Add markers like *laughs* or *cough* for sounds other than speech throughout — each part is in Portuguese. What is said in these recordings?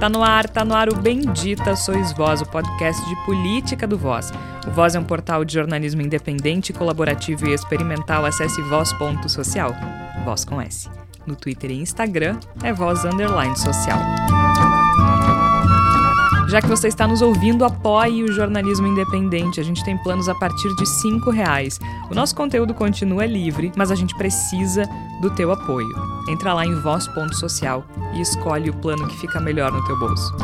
Tá no ar, tá no ar o Bendita Sois Voz, o podcast de política do Voz. O Voz é um portal de jornalismo independente, colaborativo e experimental. Acesse voz.social. Voz com S. No Twitter e Instagram é voz underline social. Já que você está nos ouvindo, apoie o jornalismo independente. A gente tem planos a partir de R$ reais. O nosso conteúdo continua livre, mas a gente precisa do teu apoio. Entra lá em voz.social e escolhe o plano que fica melhor no teu bolso.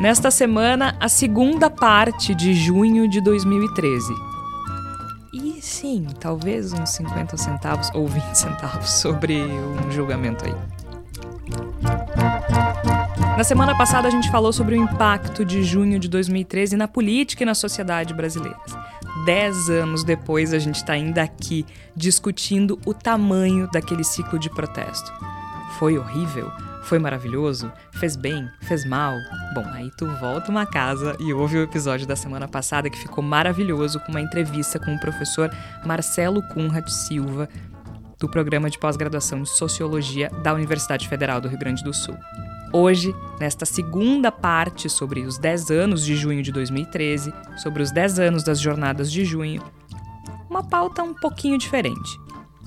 Nesta semana, a segunda parte de junho de 2013. E sim, talvez uns 50 centavos ou 20 centavos sobre um julgamento aí. Na semana passada a gente falou sobre o impacto de junho de 2013 na política e na sociedade brasileira. Dez anos depois a gente está ainda aqui discutindo o tamanho daquele ciclo de protesto. Foi horrível? Foi maravilhoso? Fez bem? Fez mal? Bom, aí tu volta uma casa e ouve o episódio da semana passada que ficou maravilhoso com uma entrevista com o professor Marcelo Cunha Silva, do programa de pós-graduação de Sociologia da Universidade Federal do Rio Grande do Sul. Hoje, nesta segunda parte sobre os 10 anos de junho de 2013, sobre os 10 anos das jornadas de junho, uma pauta um pouquinho diferente.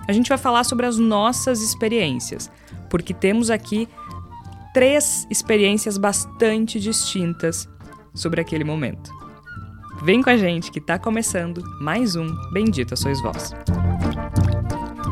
A gente vai falar sobre as nossas experiências, porque temos aqui três experiências bastante distintas sobre aquele momento. Vem com a gente que está começando mais um Bendita Sois Vós.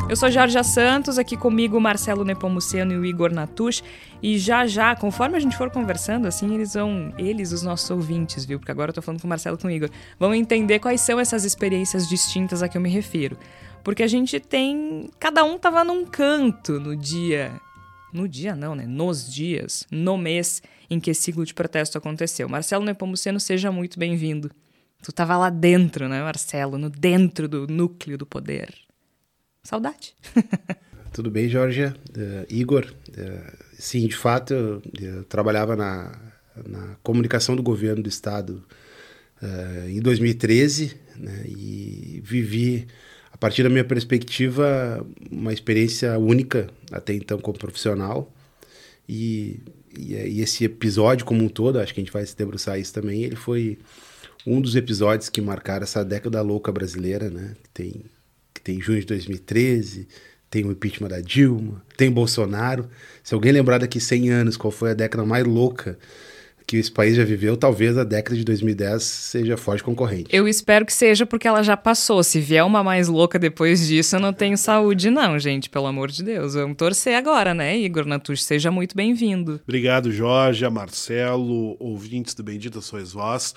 Eu sou Jorge Santos, aqui comigo Marcelo Nepomuceno e o Igor Natush. E já já, conforme a gente for conversando, assim, eles vão, eles, os nossos ouvintes, viu? Porque agora eu tô falando com o Marcelo e com o Igor, vão entender quais são essas experiências distintas a que eu me refiro. Porque a gente tem. Cada um tava num canto no dia. No dia não, né? Nos dias, no mês em que esse ciclo de protesto aconteceu. Marcelo Nepomuceno, seja muito bem-vindo. Tu tava lá dentro, né, Marcelo? No dentro do núcleo do poder. Saudade. *laughs* Tudo bem, Jorge? Uh, Igor, uh, sim, de fato, eu, eu trabalhava na, na, comunicação do governo do estado uh, em 2013 né, e vivi, a partir da minha perspectiva, uma experiência única até então como profissional. E, e, e esse episódio como um todo, acho que a gente vai se debruçar isso também, ele foi um dos episódios que marcaram essa década louca brasileira, né? Que tem junho de 2013, tem o impeachment da Dilma, tem Bolsonaro. Se alguém lembrar daqui 100 anos qual foi a década mais louca que esse país já viveu, talvez a década de 2010 seja forte concorrente. Eu espero que seja porque ela já passou. Se vier uma mais louca depois disso, eu não tenho saúde não, gente, pelo amor de Deus. Vamos torcer agora, né, Igor Natush? Seja muito bem-vindo. Obrigado, Jorge, Marcelo, ouvintes do Bendita Sois Vós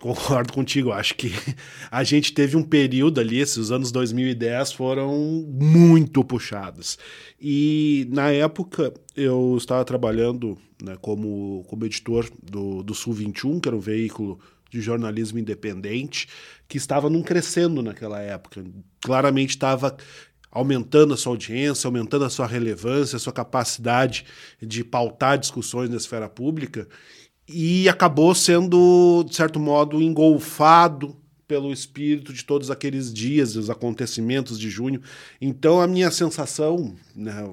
concordo contigo. Acho que *laughs* a gente teve um período ali, esses anos 2010 foram muito puxados. E na época eu estava trabalhando né, como, como editor do, do Sul 21, que era um veículo de jornalismo independente, que estava num crescendo naquela época. Claramente estava aumentando a sua audiência, aumentando a sua relevância, a sua capacidade de pautar discussões na esfera pública e acabou sendo, de certo modo, engolfado pelo espírito de todos aqueles dias, os acontecimentos de junho. Então, a minha sensação, né,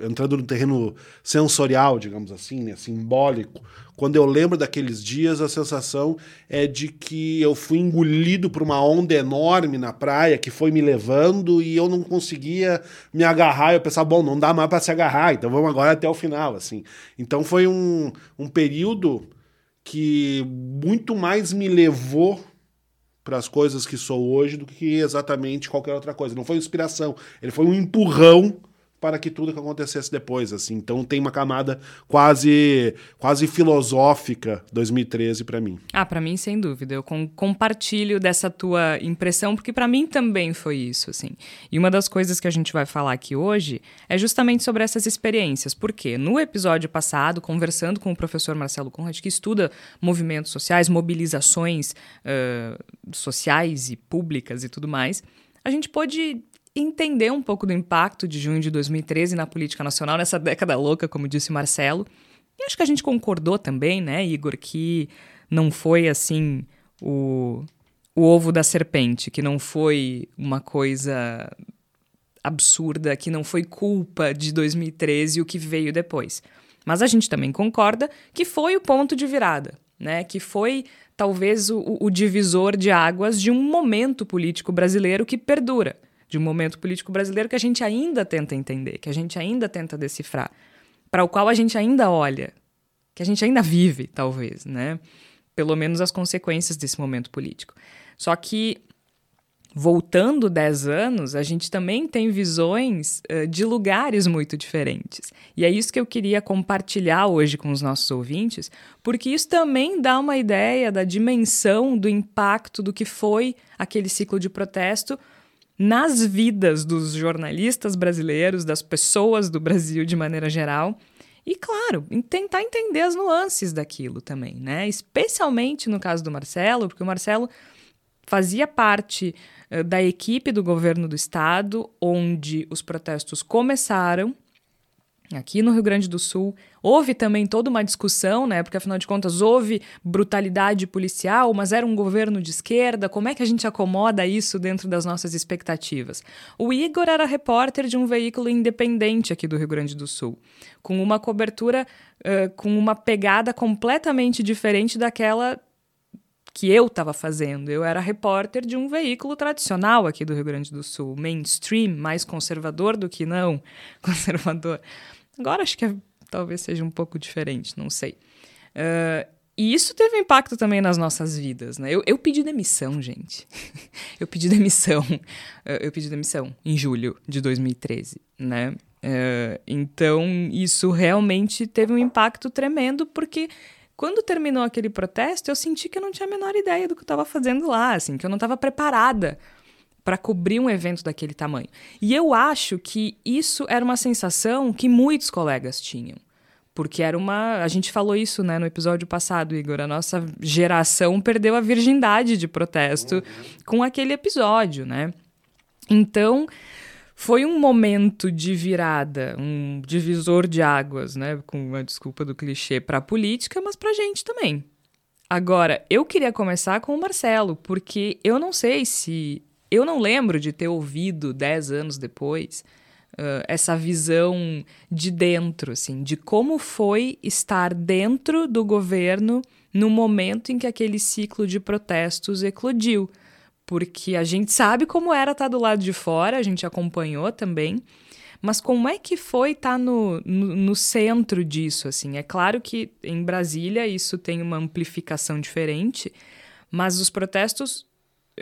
entrando no terreno sensorial, digamos assim, né, simbólico, quando eu lembro daqueles dias, a sensação é de que eu fui engolido por uma onda enorme na praia que foi me levando e eu não conseguia me agarrar. Eu pensava, bom, não dá mais para se agarrar, então vamos agora até o final, assim. Então foi um, um período que muito mais me levou para as coisas que sou hoje do que exatamente qualquer outra coisa. Não foi inspiração, ele foi um empurrão para que tudo que acontecesse depois, assim. Então tem uma camada quase quase filosófica 2013 para mim. Ah, para mim sem dúvida. Eu com, compartilho dessa tua impressão porque para mim também foi isso, assim. E uma das coisas que a gente vai falar aqui hoje é justamente sobre essas experiências. Porque no episódio passado, conversando com o professor Marcelo Conrad, que estuda movimentos sociais, mobilizações uh, sociais e públicas e tudo mais, a gente pôde entender um pouco do impacto de junho de 2013 na política nacional, nessa década louca, como disse Marcelo. E acho que a gente concordou também, né, Igor, que não foi assim o, o ovo da serpente, que não foi uma coisa absurda, que não foi culpa de 2013 o que veio depois. Mas a gente também concorda que foi o ponto de virada, né? Que foi talvez o, o divisor de águas de um momento político brasileiro que perdura, de um momento político brasileiro que a gente ainda tenta entender, que a gente ainda tenta decifrar, para o qual a gente ainda olha, que a gente ainda vive, talvez, né? Pelo menos as consequências desse momento político. Só que voltando 10 anos, a gente também tem visões uh, de lugares muito diferentes. E é isso que eu queria compartilhar hoje com os nossos ouvintes, porque isso também dá uma ideia da dimensão do impacto do que foi aquele ciclo de protesto nas vidas dos jornalistas brasileiros, das pessoas do Brasil de maneira geral. E, claro, tentar entender as nuances daquilo também, né? Especialmente no caso do Marcelo, porque o Marcelo fazia parte uh, da equipe do governo do estado, onde os protestos começaram. Aqui no Rio Grande do Sul, houve também toda uma discussão, né? Porque afinal de contas houve brutalidade policial, mas era um governo de esquerda. Como é que a gente acomoda isso dentro das nossas expectativas? O Igor era repórter de um veículo independente aqui do Rio Grande do Sul, com uma cobertura, uh, com uma pegada completamente diferente daquela que eu estava fazendo. Eu era repórter de um veículo tradicional aqui do Rio Grande do Sul, mainstream, mais conservador do que não *laughs* conservador. Agora acho que é, talvez seja um pouco diferente, não sei. Uh, e isso teve impacto também nas nossas vidas, né? Eu, eu pedi demissão, gente. *laughs* eu pedi demissão. Uh, eu pedi demissão em julho de 2013, né? Uh, então, isso realmente teve um impacto tremendo, porque quando terminou aquele protesto, eu senti que eu não tinha a menor ideia do que eu estava fazendo lá, assim, que eu não estava preparada para cobrir um evento daquele tamanho. E eu acho que isso era uma sensação que muitos colegas tinham. Porque era uma. A gente falou isso né, no episódio passado, Igor. A nossa geração perdeu a virgindade de protesto uhum. com aquele episódio, né? Então, foi um momento de virada, um divisor de águas, né? Com a desculpa do clichê para a política, mas para a gente também. Agora, eu queria começar com o Marcelo, porque eu não sei se. Eu não lembro de ter ouvido dez anos depois uh, essa visão de dentro, assim, de como foi estar dentro do governo no momento em que aquele ciclo de protestos eclodiu porque a gente sabe como era estar tá do lado de fora, a gente acompanhou também, mas como é que foi estar tá no, no, no, centro disso, assim? É claro que em Brasília isso tem uma amplificação diferente, mas os protestos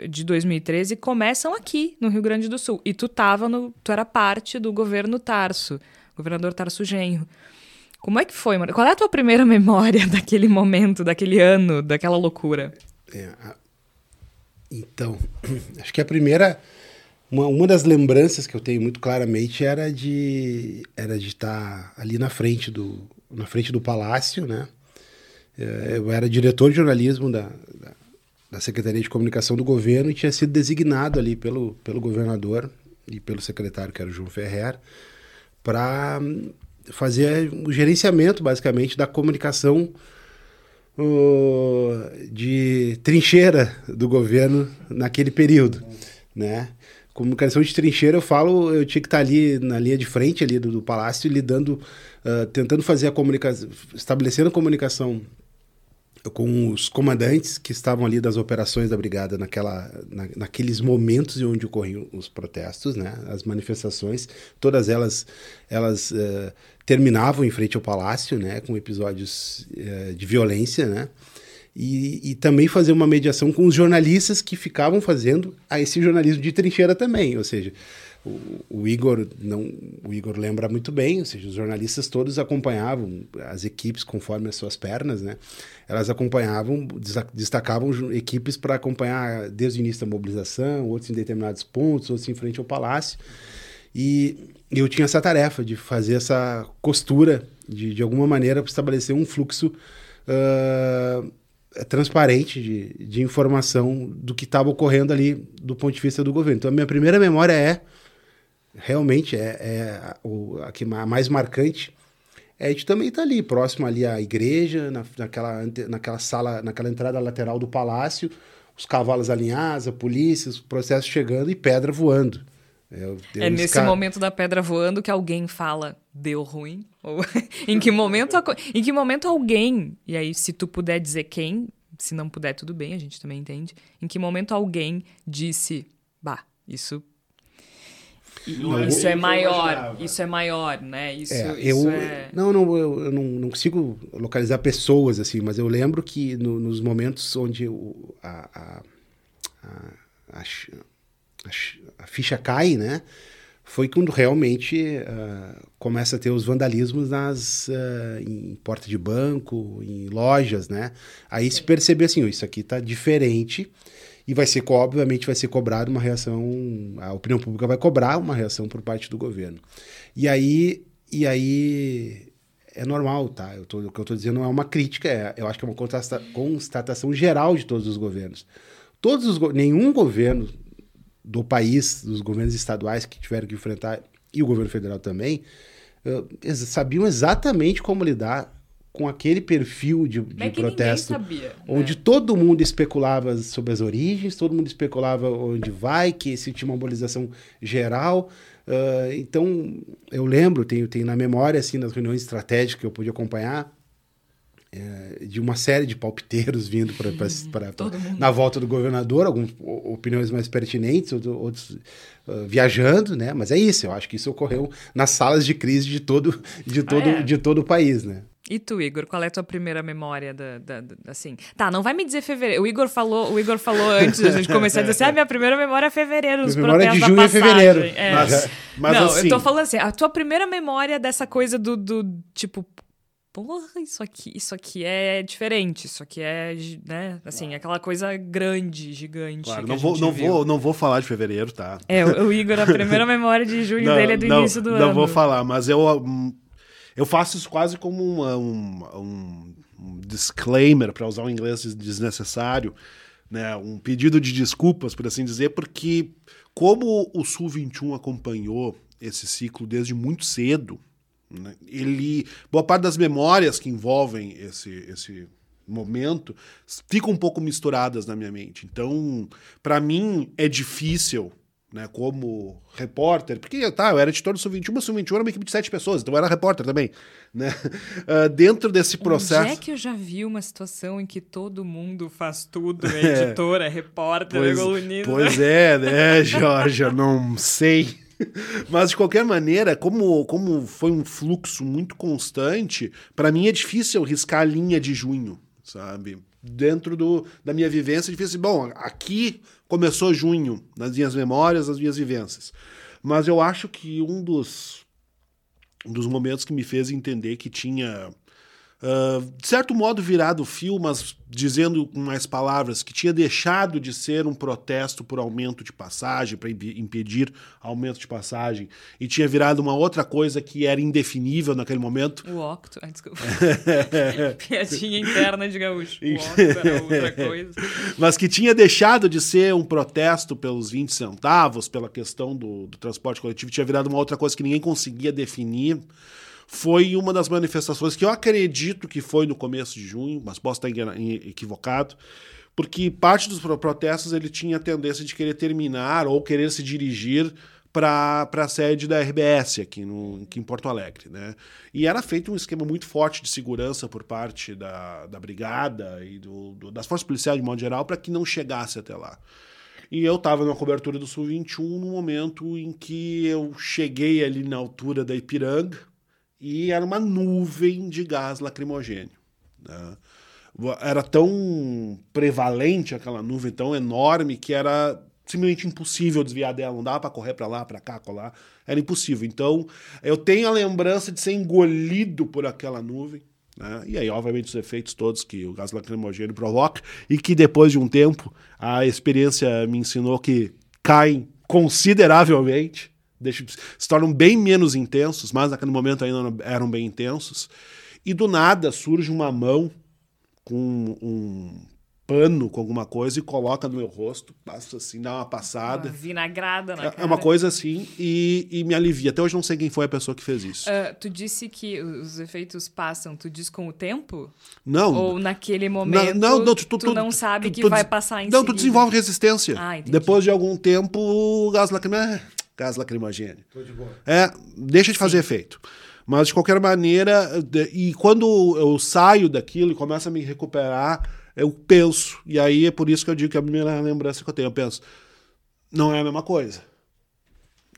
de 2013 começam aqui, no Rio Grande do Sul, e tu tava no, tu era parte do governo Tarso, governador Tarso Genro. Como é que foi, mano? Qual é a tua primeira memória *laughs* daquele momento, daquele ano, daquela loucura? É, então, *clears throat* acho que a primeira, uma, uma das lembranças que eu tenho muito claramente era de era de estar ali na frente do na frente do palácio, né? É, eu era diretor de jornalismo da, da, da Secretaria de Comunicação do governo e tinha sido designado ali pelo, pelo governador e pelo secretário, que era o João Ferrer, para fazer o gerenciamento, basicamente, da comunicação de trincheira do governo naquele período, né? Comunicação de trincheira, eu falo, eu tinha que estar ali na linha de frente ali do, do palácio, lidando, uh, tentando fazer a comunicação, estabelecendo a comunicação com os comandantes que estavam ali das operações da brigada naquela, na, naqueles momentos em onde ocorriam os protestos, né, as manifestações, todas elas elas uh, terminavam em frente ao palácio, né, com episódios uh, de violência, né, e, e, também fazer uma mediação com os jornalistas que ficavam fazendo a esse jornalismo de trincheira também, ou seja, o, o, Igor não, o Igor lembra muito bem, ou seja, os jornalistas todos acompanhavam as equipes conforme as suas pernas, né? Elas acompanhavam, destacavam equipes para acompanhar desde o início da mobilização, outros em determinados pontos, outros em frente ao palácio. E eu tinha essa tarefa de fazer essa costura, de, de alguma maneira estabelecer um fluxo uh, transparente de, de informação do que estava ocorrendo ali do ponto de vista do governo. Então, a minha primeira memória é realmente é, é o, a, que, a mais marcante é a gente também está ali, próximo ali à igreja, na, naquela, naquela sala, naquela entrada lateral do palácio, os cavalos alinhados, a polícia, os processos chegando e pedra voando. Eu, eu É nesse esca- momento da pedra voando que alguém fala, deu ruim? Ou *laughs* em que momento em que momento alguém, e aí se tu puder dizer quem, se não puder tudo bem, a gente também entende. Em que momento alguém disse, bah, isso Não, isso é maior, isso é maior, né? Isso, É, isso eu, é... não, não, eu, eu não, não consigo localizar pessoas assim, mas eu lembro que no- nos momentos onde o- a, a, a, a ficha cai, né, foi quando realmente ah, começa a ter os vandalismos nas ah, em porta de banco, em lojas, né? Aí se percebe assim, "Oh, isso aqui tá diferente e vai ser obviamente vai ser cobrado uma reação, a opinião pública vai cobrar uma reação por parte do governo. E aí e aí é normal, tá? Eu tô, o que eu tô dizendo não é uma crítica, é, eu acho que é uma constata- constatação geral de todos os governos. Todos os nenhum governo do país, dos governos estaduais que tiveram que enfrentar, e o governo federal também, sabiam exatamente como lidar com aquele perfil de, de é protesto. sabia. Onde né? todo mundo especulava sobre as origens, todo mundo especulava onde vai, que se tinha uma mobilização geral. Ah, então, eu lembro, tenho, tenho na memória, assim, nas reuniões estratégicas que eu pude acompanhar, eh, de uma série de palpiteiros vindo Uhum. *laughs* todo mundo. na volta do governador, algumas opiniões mais pertinentes, outro- outros ah, viajando, né? Mas é isso, eu acho que isso ocorreu nas salas de crise de todo, de todo, é? de todo o país, né? E tu, Igor, qual é a tua primeira memória da, da- da- assim? Tá, não vai me dizer fevereiro. O Igor falou, o Igor falou antes da gente começar a dizer assim: ah, minha primeira memória é fevereiro, os memória é de da junho e passagem. fevereiro. É. Mas, mas não, assim, eu tô falando assim, a tua primeira memória dessa coisa do, do tipo, porra, isso aqui, isso aqui é diferente, isso aqui é, né, assim, aquela coisa grande, gigante. claro, não vou, não, viu. vou, não vou falar de fevereiro, tá? É, o, o Igor, a primeira memória de junho não, dele é do não, início do não ano. vou falar, mas eu, hum, eu faço isso quase como uma- um, um, disclaimer, para usar um inglês des- desnecessário, né? um pedido de desculpas, por assim dizer, porque como o Sul 21 acompanhou esse ciclo desde muito cedo, né, ele boa parte das memórias que envolvem esse, esse momento ficam um pouco misturadas na minha mente. Então, para mim é difícil, né, como repórter, porque tá, eu era editor do Sul 21, mas o Sul 21 era uma equipe de sete pessoas, então eu era repórter também, né? *laughs* Ah, dentro desse processo Onde é que eu já vi uma situação em que todo mundo faz tudo? É *laughs* editor, é repórter, é Pois, colunista. pois é, né, *laughs* Jorge? Eu não sei. Mas, de qualquer maneira, como, como foi um fluxo muito constante, para mim é difícil riscar a linha de junho, sabe? Dentro do, da minha vivência, é difícil. Bom, aqui começou junho, nas minhas memórias, nas minhas vivências. Mas eu acho que um dos, um dos momentos que me fez entender que tinha ah, de certo modo virado o fio, mas dizendo com mais palavras, que tinha deixado de ser um protesto por aumento de passagem, para impedir aumento de passagem, e tinha virado uma outra coisa que era indefinível naquele momento. O octo. Ai, desculpa. *laughs* Piadinha interna de gaúcho. O octo era *laughs* outra coisa. mas que tinha deixado de ser um protesto pelos 20 centavos, pela questão do, do transporte coletivo, tinha virado uma outra coisa que ninguém conseguia definir. Foi uma das manifestações que eu acredito que foi no começo de junho, mas posso estar equivocado, porque parte dos pro- protestos ele tinha a tendência de querer terminar ou querer se dirigir para a sede da RBS aqui, no, aqui em Porto Alegre. Né? E era feito um esquema muito forte de segurança por parte da, da brigada e do, do- das forças policiais de modo geral para que não chegasse até lá. E eu estava na cobertura do Sul 21 no momento em que eu cheguei ali na altura da Ipiranga e era uma nuvem de gás lacrimogênio. né? Era tão prevalente aquela nuvem, tão enorme, que era simplesmente impossível desviar dela. Não dava para correr para lá, para cá, colar. Era impossível. Então, eu tenho a lembrança de ser engolido por aquela nuvem. né? E aí, obviamente, os efeitos todos que o gás lacrimogêneo provoca, e que depois de um tempo, a experiência me ensinou que caem consideravelmente, deixam- se tornam bem menos intensos, mas naquele momento ainda não- eram bem intensos. E do nada surge uma mão com um pano, com alguma coisa, e coloca no meu rosto, passa assim, dá uma passada. Uma vinagrada na É- cara. É uma coisa assim e, e me alivia. Até hoje não sei quem foi a pessoa que fez isso. Ah, tu disse que os efeitos passam, tu diz com o tempo? Não. Ou naquele momento não, não, tu, tu- tu- não tu- sabe tu- que tu vai passar em Não, tu seguida? desenvolve resistência. Ah. Depois de algum tempo, o gás lacrimogêneo. Gás lacrimogêneo. Tô de boa. É, deixa de fazer efeito. Mas, de qualquer maneira, e quando eu saio daquilo e começo a me recuperar, eu penso. E aí é por isso que eu digo que a primeira lembrança que eu tenho, eu penso, não é a mesma coisa.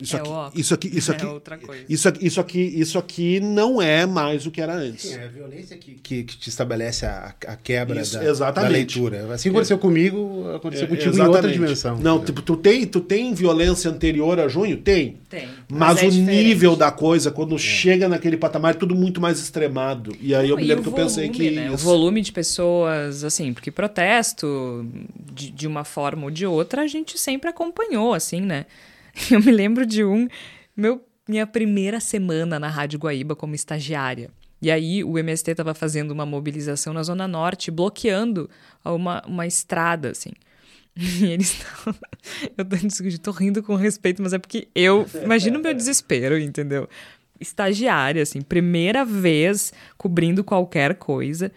Isso É aqui, óbvio. isso aqui, isso *laughs* É aqui, outra coisa. Isso aqui, isso aqui, isso aqui não é mais o que era antes. Sim, é a violência que, que, que te estabelece a, a quebra Isso, da, da exatamente. leitura. Assim aconteceu comigo, aconteceu É, contigo em outra exatamente. dimensão. Não, tipo, tu tem, tu tem violência anterior a junho? Tem. Tem. Mas, é o diferente. nível da coisa, quando chega naquele patamar, é tudo muito mais extremado. E aí eu me lembro que eu pensei volume, que. né? O volume de pessoas, assim, porque protesto, de, de uma forma ou de outra, a gente sempre acompanhou, assim, né? *laughs* Eu me lembro de um, meu, minha primeira semana na Rádio Guaíba como estagiária. E aí o MST estava fazendo uma mobilização na Zona Norte, bloqueando uma, uma estrada, assim. *laughs* E eles estavam. *laughs* Eu tô, tô rindo com respeito, mas é porque eu. Imagina o meu desespero, entendeu? Estagiária, assim, primeira vez cobrindo qualquer coisa.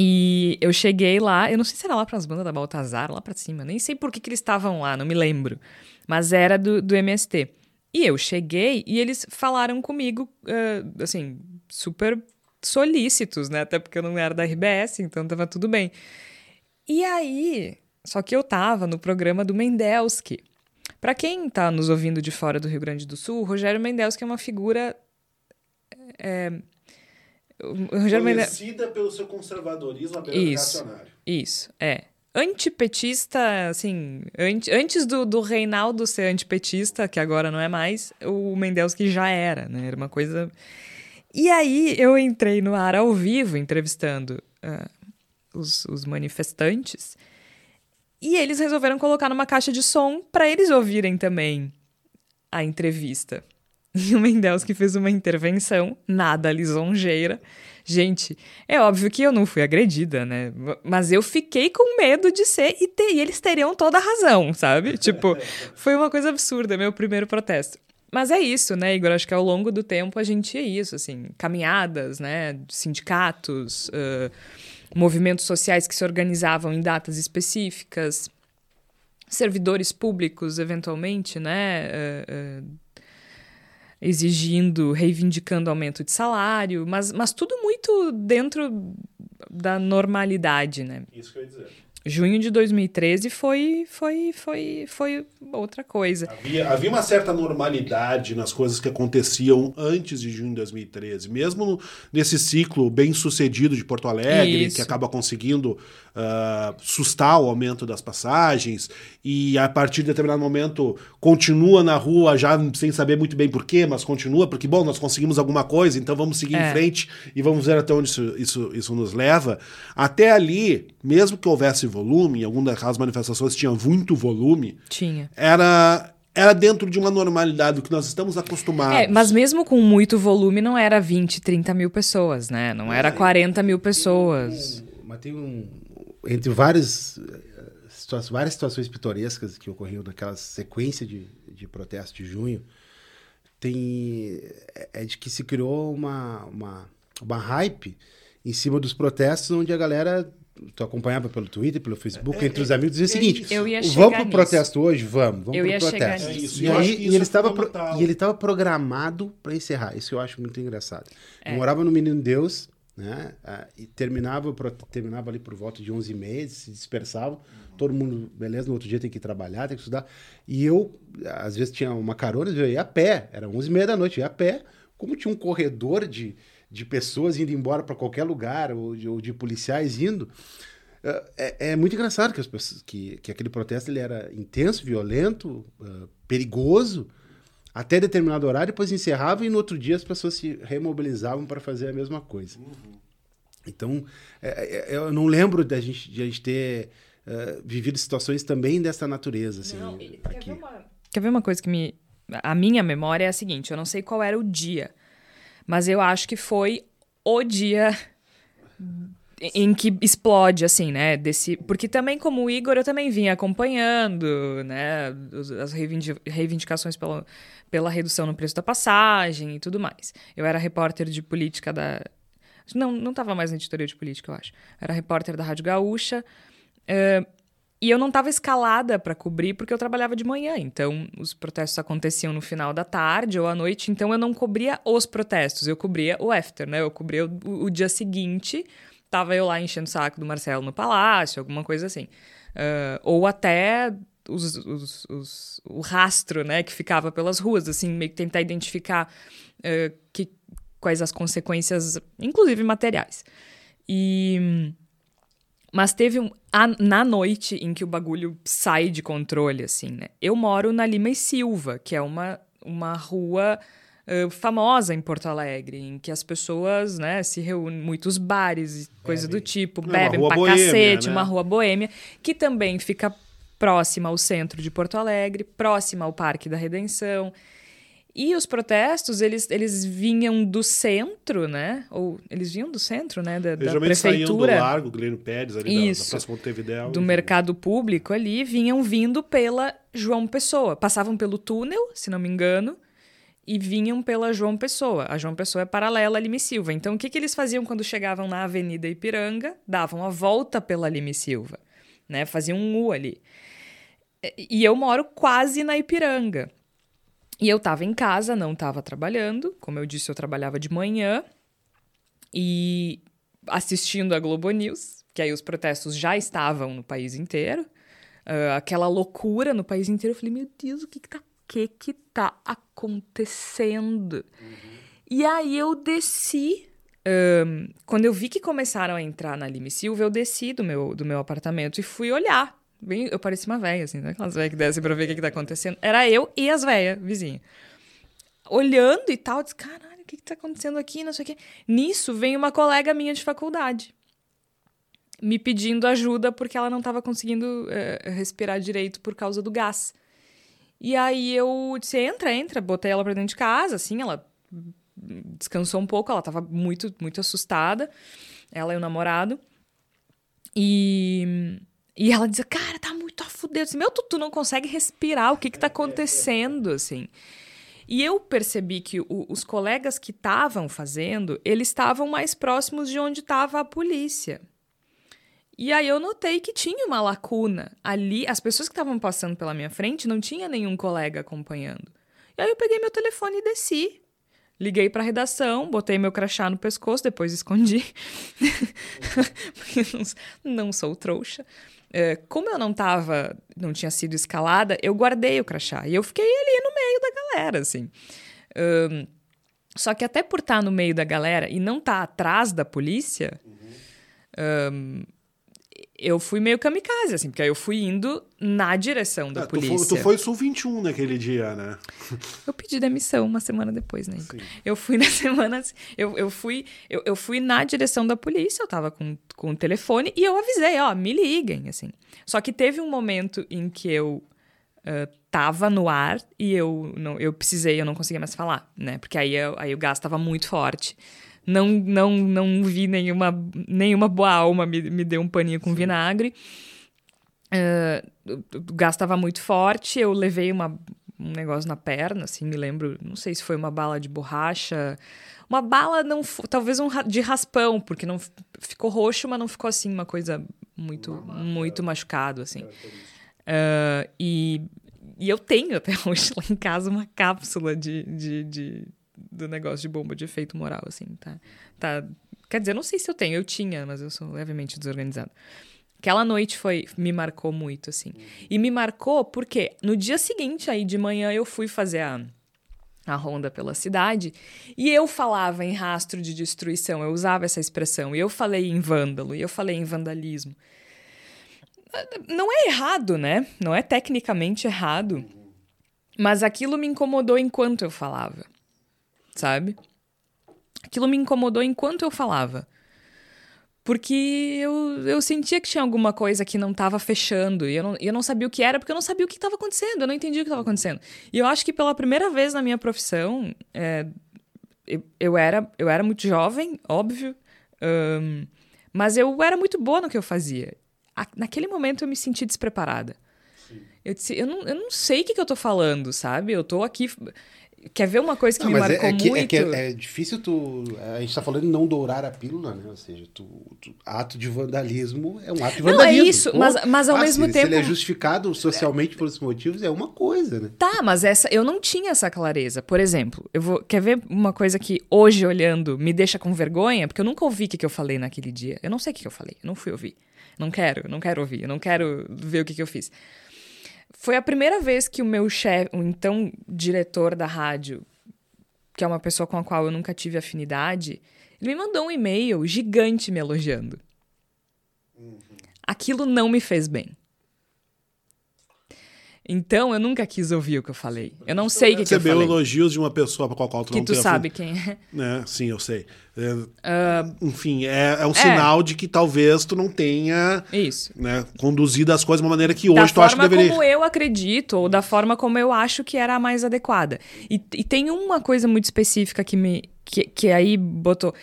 E eu cheguei lá, eu não sei se era lá pras bandas da Baltazar, lá pra cima, nem sei por que, que eles estavam lá, não me lembro. Mas era do, do MST. E eu cheguei e eles falaram comigo, ah, assim, super solícitos, né? Até porque eu não era da RBS, então tava tudo bem. E aí, só que eu tava no programa do Mendelski. Pra quem tá nos ouvindo de fora do Rio Grande do Sul, Rogério Mendelski é uma figura. É, Conhecida pelo seu conservadorismo Isso. Isso, é. Antipetista, assim, ante- antes do, do Reinaldo ser antipetista, que agora não é mais, o Mendelski já era, né? Era uma coisa. E aí eu entrei no ar ao vivo entrevistando ah, os, os manifestantes e eles resolveram colocar numa caixa de som para eles ouvirem também a entrevista. *laughs* E o Mendelski fez uma intervenção, nada lisonjeira. Gente, é óbvio que eu não fui agredida, né? Mas eu fiquei com medo de ser e, ter, e eles teriam toda a razão, sabe? *laughs* Tipo, foi uma coisa absurda, meu primeiro protesto. Mas é isso, né, Igor? Acho que ao longo do tempo a gente é isso, assim, caminhadas, né, sindicatos, ãh, movimentos sociais que se organizavam em datas específicas, servidores públicos, eventualmente, né, ãh, ãh, exigindo, reivindicando aumento de salário, mas, mas tudo muito dentro da normalidade, né? Isso que eu ia dizer. Junho de 2013 foi, foi, foi, foi outra coisa. Havia, havia uma certa normalidade nas coisas que aconteciam antes de junho de 2013. Mesmo nesse ciclo bem sucedido de Porto Alegre, Isso. que acaba conseguindo ah, sustar o aumento das passagens, e a partir de determinado momento continua na rua já sem saber muito bem porquê, mas continua, porque, bom, nós conseguimos alguma coisa, então vamos seguir É. em frente e vamos ver até onde isso, isso, isso nos leva. Até ali, mesmo que houvesse volume, em algumas das manifestações tinha muito volume, Tinha. era, era dentro de uma normalidade, do que nós estamos acostumados. É, mas mesmo com muito volume, não era 20, 30 mil pessoas, né? Não era 40 mil pessoas. Mas tem um. Entre várias, eh, situa- várias situações pitorescas que ocorriam naquela sequência de, de protestos de junho, tem. É é de que se criou uma, uma, uma hype em cima dos protestos, onde a galera. Tu acompanhava pelo Twitter, pelo Facebook, entre os amigos, dizia o seguinte: Eu ia vamos pro nisso. protesto hoje? Vamos, vamos Eu pro ia chegar protesto. nisso. É isso, E, aí, e ele é estava pro- e ele estava programado para encerrar. Isso eu acho muito engraçado. É. Eu morava no Menino Deus, né? e terminava, terminava ali por volta de 11 meses, se dispersavam. Todo mundo, beleza, no outro dia tem que ir trabalhar, tem que estudar. E eu, às vezes, tinha uma carona, eu ia a pé. Era 11 e meia da noite, ia a pé. Como tinha um corredor de, de pessoas indo embora para qualquer lugar, ou de, ou de policiais indo, é, é muito engraçado que, as pessoas, que, que aquele protesto ele era intenso, violento, ah, perigoso, até determinado horário, depois encerrava e no outro dia as pessoas se remobilizavam para fazer a mesma coisa. Então, é, é, eu não lembro da gente, de a gente ter ah, vivido situações também dessa natureza. Assim, aqui. Quer ver uma coisa que me. A minha memória é a seguinte: eu não sei qual era o dia, mas eu acho que foi o dia em que explode, assim, né? Desse... Porque também, como o Igor, eu também vinha acompanhando, né? As reivindi- reivindicações pela, pela redução no preço da passagem e tudo mais. Eu era repórter de política da. Não, não estava mais na editoria de política, eu acho. Era repórter da Rádio Gaúcha. eh, E eu não estava escalada para cobrir porque eu trabalhava de manhã. Então, os protestos aconteciam no final da tarde ou à noite. Então, eu não cobria os protestos, eu cobria o after, né? Eu cobria o, o dia seguinte. Tava eu lá enchendo o saco do Marcelo no palácio, alguma coisa assim. Uh, ou até os, os, os, o rastro, né? Que ficava pelas ruas, assim, meio que tentar identificar uh, que, quais as consequências, inclusive materiais. E mas teve um, a, na noite em que o bagulho sai de controle, assim, né? Eu moro na Lima e Silva, que é uma, uma rua uh, famosa em Porto Alegre, em que as pessoas, né, se reúnem, muitos bares e coisa do tipo, é bebem pra boêmia, cacete, né? uma rua boêmia, que também fica próxima ao centro de Porto Alegre, próxima ao Parque da Redenção. E os protestos, eles, eles vinham do centro, né? Ou eles vinham do centro, né? Da, da prefeitura. do Largo, Guilherme Pérez, ali Isso, da, da Montevidéu. Do mercado público ali, vinham vindo pela João Pessoa. Passavam pelo túnel, se não me engano, e vinham pela João Pessoa. A João Pessoa é paralela a Lime Silva. Então, o que, que eles faziam quando chegavam na Avenida Ipiranga? Davam a volta pela Lime Silva, né? Faziam um U ali. E eu moro quase na Ipiranga. E eu estava em casa, não estava trabalhando. Como eu disse, eu trabalhava de manhã e assistindo a Globo News, que aí os protestos já estavam no país inteiro. Uh, aquela loucura no país inteiro. Eu falei, meu Deus, o que que tá, que que tá acontecendo? Uhum. E aí eu desci. Um, quando eu vi que começaram a entrar na Lime Silva, eu desci do meu, do meu apartamento e fui olhar Bem, eu parecia uma velha, assim, né? Aquelas velhas que descem pra ver o que, que tá acontecendo. Era eu e as velhas, vizinha. Olhando e tal, eu disse, caralho, o que, que tá acontecendo aqui? Não sei o quê. Nisso, vem uma colega minha de faculdade. Me pedindo ajuda porque ela não tava conseguindo é, respirar direito por causa do gás. E aí eu disse, entra, entra. Botei ela pra dentro de casa, assim, ela descansou um pouco, ela tava muito, muito assustada. Ela e o namorado. E e ela dizia, cara, tá muito a fuder. Assim, Meu, tu, tu não consegue respirar, o que que tá acontecendo, assim. E eu percebi que o, os colegas que estavam fazendo, eles estavam mais próximos de onde estava a polícia. E aí eu notei que tinha uma lacuna ali. As pessoas que estavam passando pela minha frente não tinha nenhum colega acompanhando. E aí eu peguei meu telefone e desci. Liguei para a redação, botei meu crachá no pescoço, depois escondi. *laughs* Porque não sou trouxa. É, como eu não tava, não tinha sido escalada, eu guardei o crachá. E eu fiquei ali no meio da galera, assim. Um, só que até por estar tá no meio da galera e não estar tá atrás da polícia, uhum. um, eu fui meio kamikaze, assim, porque aí eu fui indo na direção da é, polícia. Tu foi, tu foi Sul 21 naquele dia, né? Eu pedi demissão uma semana depois, né? Sim. Eu fui na *laughs* semana. Eu, eu, fui, eu, eu fui na direção da polícia, eu tava com, com o telefone e eu avisei, ó, me liguem, assim. Só que teve um momento em que eu uh, tava no ar e eu, não, eu precisei, eu não conseguia mais falar, né? Porque aí, eu, aí o gás tava muito forte não não não vi nenhuma nenhuma boa alma me, me deu um paninho com Sim. vinagre. Uh, o gás estava muito forte, eu levei uma, um negócio na perna, assim, me lembro, não sei se foi uma bala de borracha, uma bala não, talvez um de raspão, porque não ficou roxo, mas não ficou assim uma coisa muito muito machucado assim. Uh, e, e eu tenho até *laughs* hoje lá em casa uma cápsula de, de, de do negócio de bomba de efeito moral, assim, tá? tá quer dizer, não sei se eu tenho, eu tinha, mas eu sou levemente desorganizado. Aquela noite foi me marcou muito, assim. E me marcou porque no dia seguinte, aí de manhã, eu fui fazer a, a ronda pela cidade e eu falava em rastro de destruição, eu usava essa expressão, e eu falei em vândalo, e eu falei em vandalismo. Não é errado, né? Não é tecnicamente errado, mas aquilo me incomodou enquanto eu falava sabe? Aquilo me incomodou enquanto eu falava. Porque eu, eu sentia que tinha alguma coisa que não estava fechando. E eu não, eu não sabia o que era, porque eu não sabia o que estava acontecendo. Eu não entendia o que estava acontecendo. E eu acho que pela primeira vez na minha profissão, é, eu, eu, era, eu era muito jovem, óbvio. Um, mas eu era muito boa no que eu fazia. A, naquele momento eu me senti despreparada. Eu disse, eu não, eu não sei o que, que eu tô falando, sabe? Eu tô aqui Quer ver uma coisa que Não, me é- marcou é, que, muito? é que é, é difícil tu. A gente tá falando de não dourar a pílula, né? Ou seja, tu, tu- ato de vandalismo é um ato de Não, é vandalismo. isso, mas- mas ao Ah, mesmo se, Se ele é tempo- justificado socialmente por esses motivos, é uma coisa, né? Tá, mas essa eu não tinha essa clareza. Por exemplo, eu vou quer ver uma coisa que hoje olhando me deixa com vergonha, porque eu nunca ouvi o que, que eu falei naquele dia. Eu não sei o que, que eu falei, eu não fui ouvir. Não quero, não quero ouvir, eu não quero ver o que, que eu fiz. Foi a primeira vez que o meu chefe, o então diretor da rádio, que é uma pessoa com a qual eu nunca tive afinidade, ele me mandou um e-mail gigante me elogiando. Aquilo não me fez bem. Então eu nunca quis ouvir o que eu falei. Eu não sei o que, que eu Recebeu falei. elogios de uma pessoa para qual qual tu Que não tu tem sabe quem é. Né? Sim, eu sei. É, enfim, é, é um sinal de que talvez tu não tenha Isso. né, conduzido as coisas de uma maneira que hoje da tu acha que forma deveria. como eu acredito, ou da forma como eu acho que era a mais adequada. E, e tem uma coisa muito específica que me. Que, que aí botou.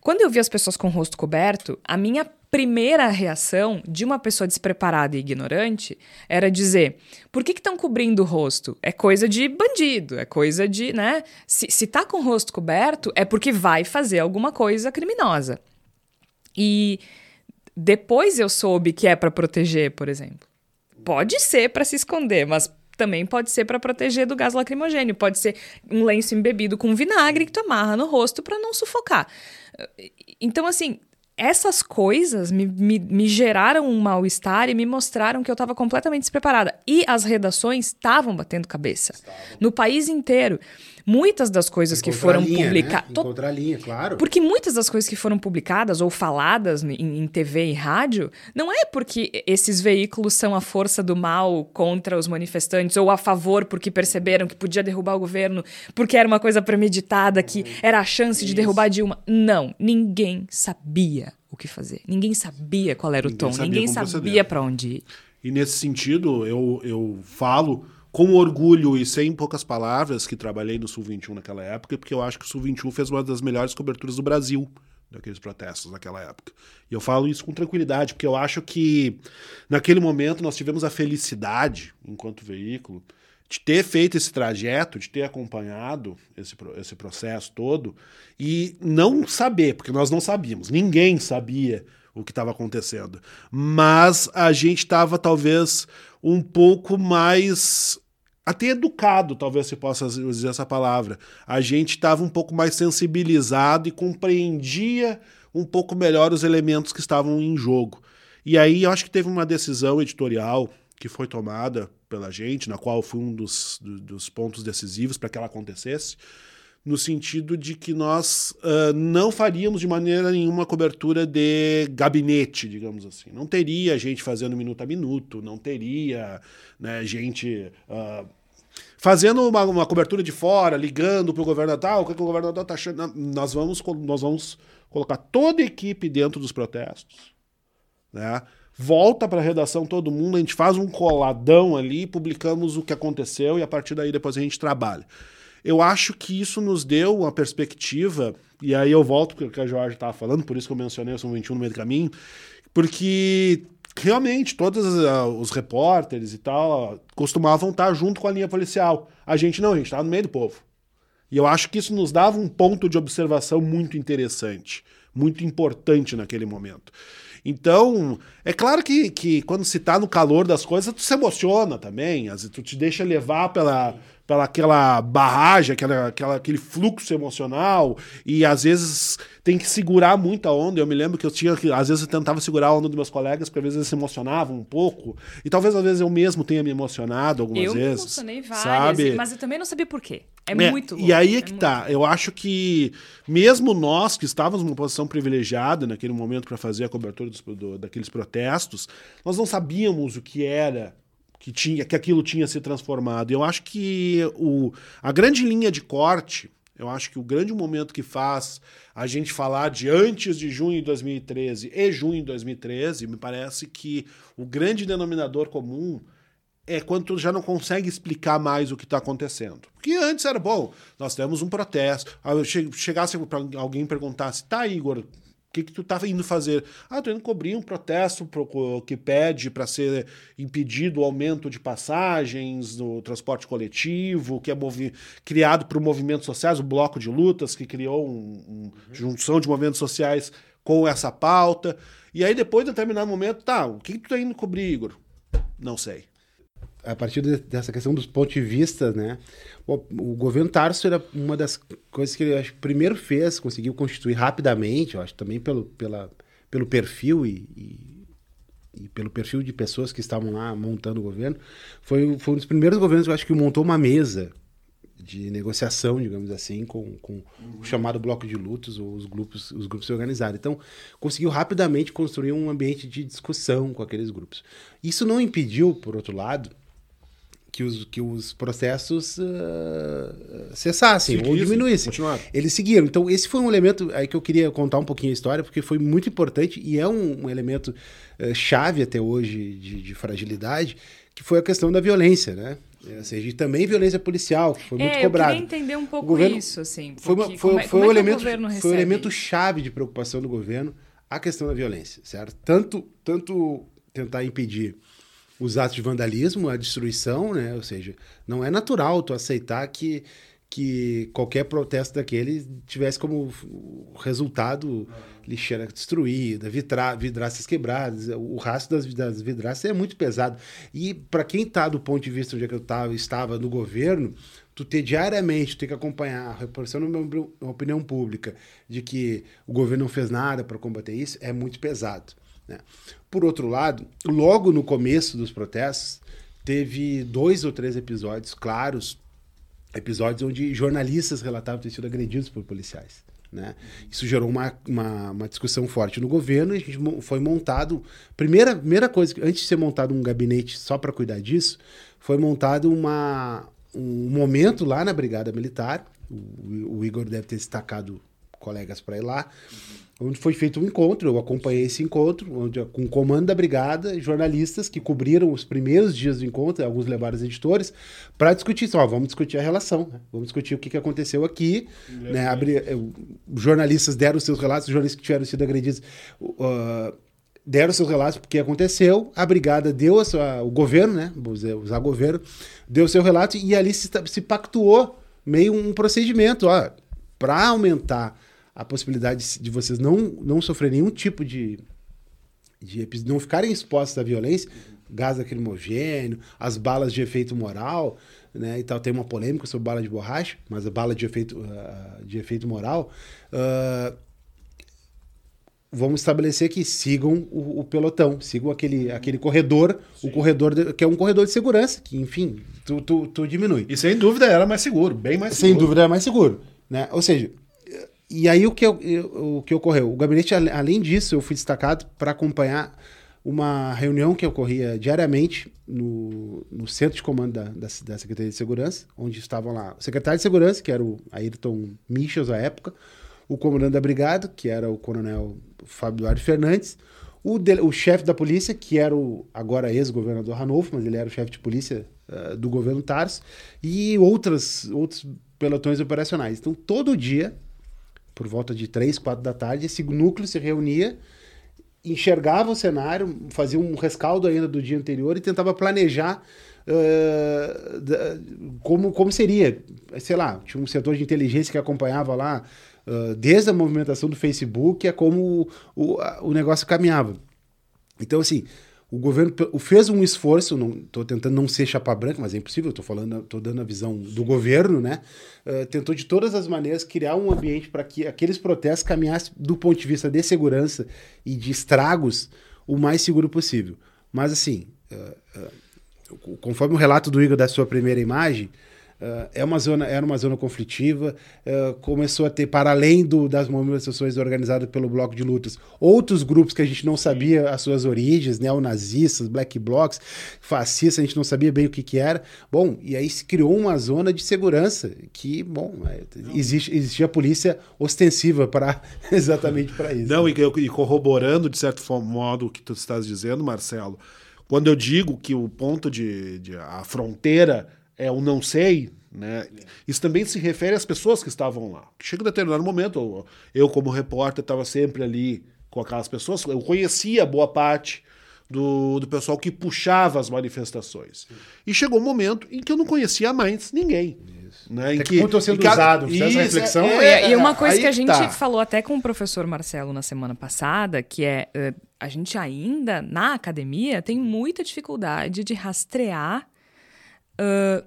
Quando eu vi as pessoas com o rosto coberto, a minha primeira reação de uma pessoa despreparada e ignorante era dizer: por que estão cobrindo o rosto? É coisa de bandido, é coisa de, né? Se, se tá com o rosto coberto, é porque vai fazer alguma coisa criminosa. E depois eu soube que é para proteger, por exemplo. Pode ser para se esconder, mas também pode ser para proteger do gás lacrimogênio. Pode ser um lenço embebido com vinagre que tu amarra no rosto para não sufocar. Então, assim, essas coisas me, me, me geraram um mal-estar e me mostraram que eu estava completamente despreparada. E as redações estavam batendo cabeça. No país inteiro. Muitas das coisas que Encontrar foram linha, publicadas. Né? Encontrar linha, claro. Porque muitas das coisas que foram publicadas ou faladas em, em TV e rádio não é porque esses veículos são a força do mal contra os manifestantes ou a favor porque perceberam que podia derrubar o governo, porque era uma coisa premeditada, que era a chance de derrubar Dilma. Não, ninguém sabia o que fazer. Ninguém sabia qual era o Ninguém tom, sabia ninguém sabia para onde ir. E nesse sentido, eu, eu falo com orgulho e sem poucas palavras que trabalhei no Sul 21 naquela época, porque eu acho que o Sul 21 fez uma das melhores coberturas do Brasil daqueles protestos naquela época. E eu falo isso com tranquilidade, porque eu acho que naquele momento nós tivemos a felicidade, enquanto veículo, de ter feito esse trajeto, de ter acompanhado esse, esse processo todo e não saber, porque nós não sabíamos, ninguém sabia o que estava acontecendo. Mas a gente estava talvez um pouco mais até educado, talvez se possa dizer essa palavra. A gente estava um pouco mais sensibilizado e compreendia um pouco melhor os elementos que estavam em jogo. E aí eu acho que teve uma decisão editorial que foi tomada pela gente, na qual fui um dos, do- dos pontos decisivos para que ela acontecesse, no sentido de que nós ah, não faríamos de maneira nenhuma cobertura de gabinete, digamos assim. Não teria gente fazendo minuto a minuto, não teria né, gente ah, fazendo uma, uma cobertura de fora, ligando para o governador, tal, o que, o governador está achando. Nós vamos, nós vamos colocar toda a equipe dentro dos protestos. Né? Volta para a redação todo mundo, a gente faz um coladão ali, publicamos o que aconteceu e a partir daí depois a gente trabalha. Eu acho que isso nos deu uma perspectiva, e aí eu volto para o que a Jorge estava falando, por isso que eu mencionei o São 21 no meio do caminho, porque realmente todos ah, os repórteres e tal costumavam estar junto com a linha policial. A gente não, a gente estava no meio do povo. E eu acho que isso nos dava um ponto de observação muito interessante, muito importante naquele momento. Então, é claro que, que quando se está no calor das coisas, tu se emociona também, tu te deixa levar pela, pela aquela barragem, aquela, aquela, aquele fluxo emocional, e às vezes tem que segurar muito a onda. Eu me lembro que eu tinha que, às vezes eu tentava segurar a onda dos meus colegas, porque às vezes eles se emocionavam um pouco, e talvez às vezes eu mesmo tenha me emocionado algumas eu me vezes. emocionei várias, sabe? mas eu também não sabia por quê. É, É, muito louco. E aí é que muito tá. Eu acho que mesmo nós que estávamos numa posição privilegiada naquele momento para fazer a cobertura dos- do- daqueles protestos, nós não sabíamos o que era que tinha que aquilo tinha se transformado. Eu acho que o, a grande linha de corte, eu acho que o grande momento que faz a gente falar de antes de junho de 2013 e junho de 2013, me parece que o grande denominador comum é quando tu já não consegue explicar mais o que está acontecendo. Porque antes era bom, nós temos um protesto. Che- Chegasse alguém perguntasse, tá, Igor, que, que tu tá indo fazer? Ah, tô indo cobrir um protesto pro, que pede para ser impedido o aumento de passagens no transporte coletivo, que é criado por movimentos sociais, o Bloco de Lutas, que criou uma um, junção de movimentos sociais com essa pauta. E aí, depois de determinado momento, tá, o que, que tu tá indo cobrir, Igor? Não sei a partir de, dessa questão dos pontos de vista, né? O, o, governo Tarso era uma das coisas que ele acho, primeiro fez, conseguiu constituir rapidamente, eu acho também pelo, pela, pelo perfil e, e, e, pelo perfil de pessoas que estavam lá montando o governo, foi, foi um dos primeiros governos eu acho que montou uma mesa de negociação, digamos assim, com, com o chamado bloco de lutos, ou os grupos, os grupos se organizaram. Então, conseguiu rapidamente construir um ambiente de discussão com aqueles grupos. Isso não impediu, por outro lado, que os, que os processos uh, cessassem Seguisse, ou diminuíssem. Eles seguiram. Então, esse foi um elemento aí que eu queria contar um pouquinho a história, porque foi muito importante e é um, um elemento uh, chave até hoje de, de, fragilidade, que foi a questão da violência, né? Ou seja, e também violência policial, que foi é, muito cobrada. Eu queria entender um pouco governo, isso, assim. Foi, uma, foi, é, foi, um é elemento, foi um elemento chave de preocupação do governo a questão da violência, certo? Tanto, tanto tentar impedir os atos de vandalismo, a destruição, né? Ou seja, não é natural tu aceitar que, que qualquer protesto daquele tivesse como resultado lixeira destruída, vitra, vidraças quebradas. O rastro das, das vidraças é muito pesado. E para quem está do ponto de vista onde é eu tava, estava no governo, tu ter diariamente, ter que acompanhar a reposição na opinião pública de que o governo não fez nada para combater isso, é muito pesado. Né? Por outro lado, logo no começo dos protestos, teve dois ou três episódios claros, episódios onde jornalistas relatavam ter sido agredidos por policiais. Né? Isso gerou uma, uma, uma, discussão forte no governo e a gente foi montado. Primeira, primeira coisa, antes de ser montado um gabinete só para cuidar disso, foi montado uma, um momento lá na Brigada Militar. O, o Igor deve ter destacado colegas para ir lá. Uhum onde foi feito um encontro. Eu acompanhei esse encontro, onde, com o comando da brigada, jornalistas que cobriram os primeiros dias do encontro, alguns levaram os editores, para discutir isso. Ó, vamos discutir a relação, né? vamos discutir o que, que aconteceu aqui. Né? Abri, eh, jornalistas deram seus relatos, os jornalistas que tiveram sido agredidos. Uh, deram seus relatos porque aconteceu, a brigada deu a sua, o governo, né, vou usar governo, deu seu relato e ali se, se pactuou meio um procedimento, ó, para aumentar a possibilidade de vocês não, não sofrerem nenhum tipo de, de não ficarem expostos à violência, gás lacrimogênio, as balas de efeito moral, né, e tal, tem uma polêmica sobre bala de borracha, mas a bala de efeito, uh, de efeito moral, uh, vamos estabelecer que sigam o, o, pelotão, sigam aquele, aquele corredor, Sim. o corredor de, que é um corredor de segurança, que enfim, tu, tu, tu diminui. E sem dúvida era mais seguro, bem mais seguro. Sem dúvida era mais seguro, né? Ou seja, e aí o que, eu, o que ocorreu? O gabinete, além disso, eu fui destacado para acompanhar uma reunião que ocorria diariamente no, no centro de comando da, da, da, Secretaria de Segurança, onde estavam lá o secretário de Segurança, que era o Ayrton Michels à época, o comandante da brigada, que era o coronel Fábio Duarte Fernandes, o, o chefe da polícia, que era o agora ex-governador Ranolfo, mas ele era o chefe de polícia uh, do governo Tarso, e outras, outros pelotões operacionais. Então, todo dia por volta de três, quatro da tarde, esse núcleo se reunia, enxergava o cenário, fazia um rescaldo ainda do dia anterior e tentava planejar uh, como, como seria. Sei lá, tinha um setor de inteligência que acompanhava lá, uh, desde a movimentação do Facebook, é como o, o, o negócio caminhava. Então, assim, o governo fez um esforço, estou tentando não ser chapa branca, mas é impossível, estou falando, estou dando a visão do governo, né? Uh, tentou de todas as maneiras criar um ambiente para que aqueles protestos caminhassem do ponto de vista de segurança e de estragos o mais seguro possível. Mas assim, uh, uh, conforme o relato do Igor da sua primeira imagem, Uh, é uma zona, era uma zona conflitiva, uh, começou a ter, para além do, das manifestações organizadas pelo Bloco de Lutas, outros grupos que a gente não sabia as suas origens, neonazistas, black blocs, fascistas, a gente não sabia bem o que, que era. Bom, e aí se criou uma zona de segurança que, bom, é, existe, existia a polícia ostensiva para *laughs* exatamente para isso. Não, e, e corroborando, de certo modo, o que tu estás dizendo, Marcelo, quando eu digo que o ponto de, de a fronteira é o não sei, né? Isso também se refere às pessoas que estavam lá. Chega um determinado momento, eu como repórter estava sempre ali com aquelas pessoas, eu conhecia boa parte do, do pessoal que puxava as manifestações. E chegou um momento em que eu não conhecia mais ninguém. Né, em que, sendo que, usado, isso, essa reflexão. É, e uma coisa que a gente tá. falou até com o professor Marcelo na semana passada, que é uh, a gente ainda, na academia, tem muita dificuldade de rastrear uh,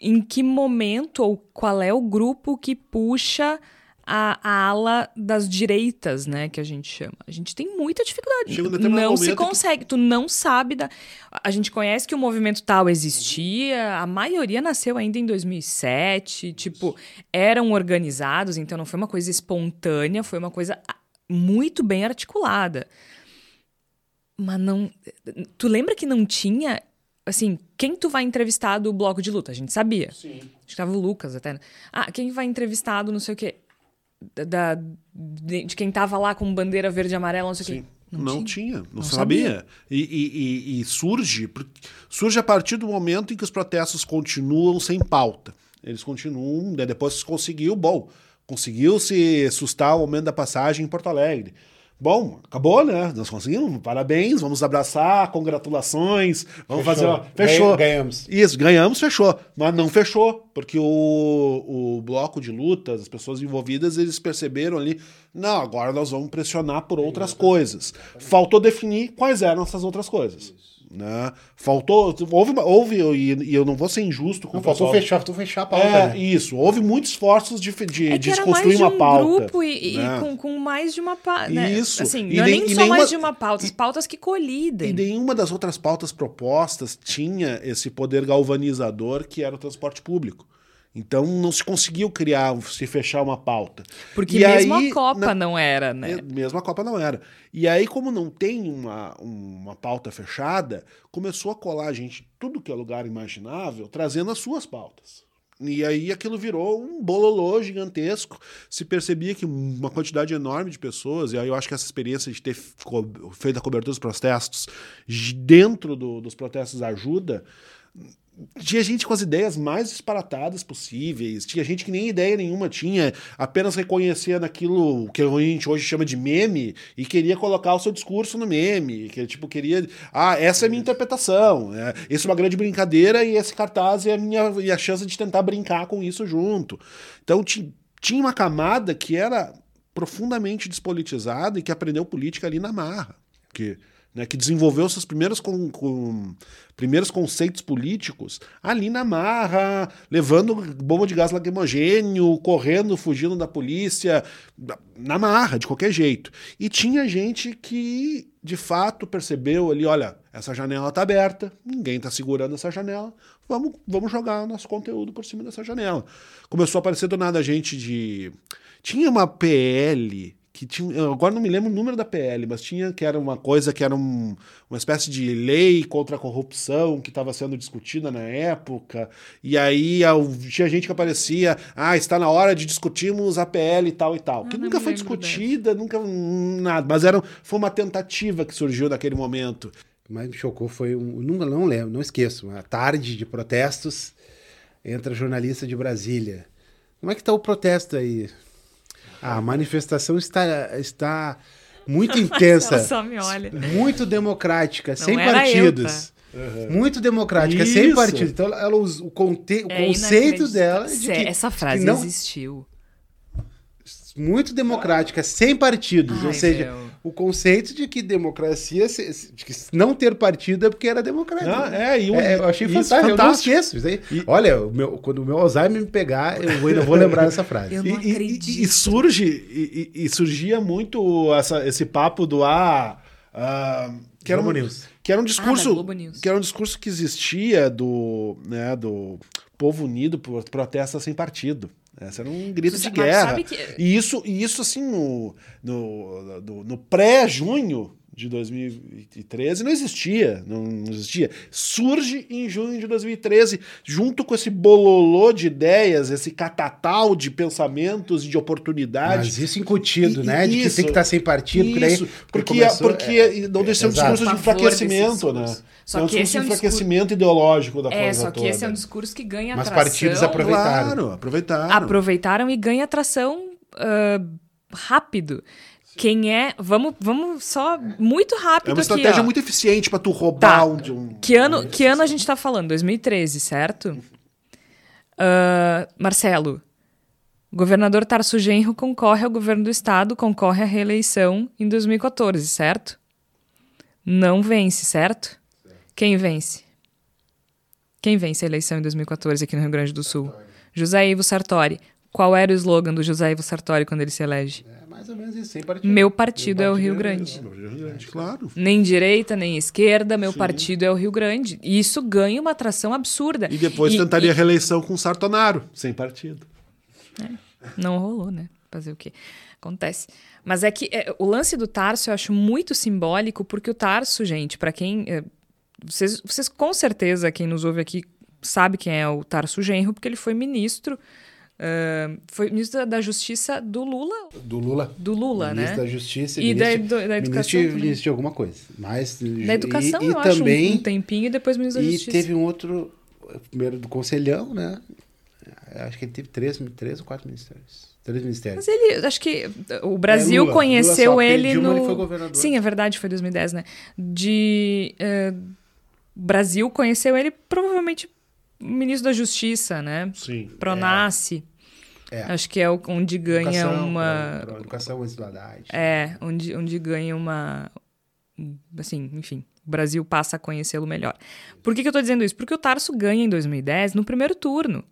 em que momento ou qual é o grupo que puxa a, a, ala das direitas, né, que a gente chama. A gente tem muita dificuldade. Não se consegue, que... tu não sabe da A gente conhece que o movimento tal existia, a maioria nasceu ainda em 2007, tipo, eram organizados, então não foi uma coisa espontânea, foi uma coisa muito bem articulada. Mas não, tu lembra que não tinha assim, quem tu vai entrevistar do bloco de luta? A gente sabia. Sim. Acho que tava o Lucas até. Né? Ah, quem vai entrevistar do não sei o quê? Da, de, de, quem tava lá com bandeira verde e amarela, não sei o quê. Não, não tinha. tinha, não, não sabia. sabia. E, e, e, surge, surge a partir do momento em que os protestos continuam sem pauta. Eles continuam, depois se conseguiu, bom, conseguiu se sustar o aumento da passagem em Porto Alegre. Bom, acabou, né? Nós conseguimos. Parabéns, vamos abraçar, congratulações. Vamos fechou. fazer. Ó, fechou. Ganhamos. Isso, ganhamos, fechou. Mas não fechou, porque o, o bloco de lutas, as pessoas envolvidas, eles perceberam ali. Não, agora nós vamos pressionar por outras coisas. Faltou definir quais eram essas outras coisas. Isso. Né? Faltou, houve, houve e, eu não vou ser injusto com não, faltou fechar, faltou fechar a pauta. É, né? isso. Houve muitos esforços de, de, é de desconstruir uma um pauta. grupo e, né? e com, com, mais de uma pauta. Né? Isso. Assim, e não nem, é nem só nenhuma, mais de uma pauta, e, pautas que colidem. E nenhuma das outras pautas propostas tinha esse poder galvanizador que era o transporte público. Então não se conseguiu criar, se fechar uma pauta. Porque e mesmo aí, a Copa na, não era, né? Mesmo a Copa não era. E aí, como não tem uma, uma pauta fechada, começou a colar gente tudo que é lugar imaginável, trazendo as suas pautas. E aí aquilo virou um bololô gigantesco. Se percebia que uma quantidade enorme de pessoas, e aí eu acho que essa experiência de ter feito a cobertura dos protestos dentro do, dos protestos ajuda tinha gente com as ideias mais disparatadas possíveis, tinha gente que nem ideia nenhuma tinha, apenas reconhecia naquilo que a gente hoje chama de meme e queria colocar o seu discurso no meme, que tipo queria, ah, essa é a minha interpretação, é, isso é uma grande brincadeira e esse cartaz é a minha e a chance de tentar brincar com isso junto. Então tinha uma camada que era profundamente despolitizada e que aprendeu política ali na marra, que né, que desenvolveu seus primeiros, com, com, primeiros conceitos políticos ali na marra, levando bomba de gás lacrimogênio, correndo, fugindo da polícia, na marra, de qualquer jeito. E tinha gente que, de fato, percebeu ali, olha, essa janela está aberta, ninguém está segurando essa janela, vamos, vamos jogar nosso conteúdo por cima dessa janela. Começou a aparecer do nada gente de... Tinha uma PL que tinha, agora não me lembro o número da PL, mas tinha que era uma coisa que era um, uma espécie de lei contra a corrupção que estava sendo discutida na época, e aí tinha gente que aparecia, ah, está na hora de discutirmos a PL e tal e tal, que nunca foi discutida, nunca nada, mas era, foi uma tentativa que surgiu naquele momento. O que mais me chocou foi um, não, não lembro, não esqueço, uma tarde de protestos entre a jornalista de Brasília. Como é que está o protesto aí? A manifestação está, está muito intensa. *laughs* só me olha. Muito democrática, Não sem partidos. Uhum. Muito democrática, Isso. sem partidos. Então, ela, o, conte, o é conceito dela. De que, Essa frase não, existiu. Muito democrática, sem partidos. Ai, ou seja, meu o conceito de que democracia, de que não ter partido é porque era democracia. Ah, é, e é, eu achei fantástico, fantástico. Eu não esqueço. Isso aí. E... Olha, o meu, quando o meu Alzheimer me pegar, eu ainda vou lembrar dessa frase. *laughs* Eu não e, acredito. E, e surge, e, e, surgia muito essa, esse papo do ah, ah que era um, News. que era um discurso ah, que era um discurso que existia do, né, do povo unido por protesta sem partido. Essa era um grito de guerra. Que... E isso, e isso assim, no, no, no, no pré-junho, de 2013 não existia, não, não, existia. Surge em junho de 2013, junto com esse bololô de ideias, esse catatal de pensamentos e de oportunidades. Mas isso incutido, e, né? De que tem que estar sem partido, isso, porque, daí, porque, porque é, não deixa é, um discurso de enfraquecimento, né? Só é um que esse é um enfraquecimento discurso... ideológico da é, coisa É, só que toda. esse é um discurso que ganha Mas atração. Mas partidos aproveitaram. Claro, aproveitaram. Aproveitaram e ganha atração uh, rápido. Quem é. Vamos, vamos só muito rápido. É uma aqui, estratégia ó. muito eficiente para tu roubar Tá. um, de um. Que ano, que ano a gente tá falando? 2013, certo? Ah, Marcelo, governador Tarso Genro concorre ao governo do estado, concorre à reeleição em 2014, certo? Não vence, certo? Quem vence? Quem vence a eleição em 2014 aqui no Rio Grande do Sul? José Ivo Sartori. Qual era o slogan do José Ivo Sartori quando ele se elege? É mais ou menos isso, sem partido. Meu partido é o Rio Grande. Claro. Nem direita, nem esquerda, meu partido é o Rio Grande. E isso ganha uma atração absurda. E depois E- tentaria e- a reeleição com Sartonaro, sem partido. Não rolou, né? Fazer o quê? Acontece. Mas é que é, o lance do Tarso eu acho muito simbólico, porque o Tarso, gente, pra quem. Vocês, vocês com certeza, quem nos ouve aqui, sabe quem é o Tarso Genro, porque ele foi ministro. é, foi ministro da- da Justiça do Lula. Do Lula. Do Lula, ministro né? da Justiça E da, ministro, edu- da educação. ministro, ministro de alguma coisa. Mas, Da educação, e, e eu acho, um- também, um, tempinho, e depois ministro da E Justiça. teve um outro, primeiro do Conselhão, né? Acho que ele teve três, três ou quatro ministérios. Três ministérios. Mas ele, acho que o Brasil É, Lula. conheceu Lula ele Dilma, no. ele foi governador. Sim, é verdade, foi 2010, né? De. eh, o Brasil conheceu ele provavelmente ministro da Justiça, né? Sim. Pronace. É. Acho que é onde ganha Educação, uma. pra- pra educação, desigualdade. É, onde, onde ganha uma. Assim, enfim, o Brasil passa a conhecê-lo melhor. Por que, que eu tô dizendo isso? Porque o Tarso ganha em 2010 no primeiro turno.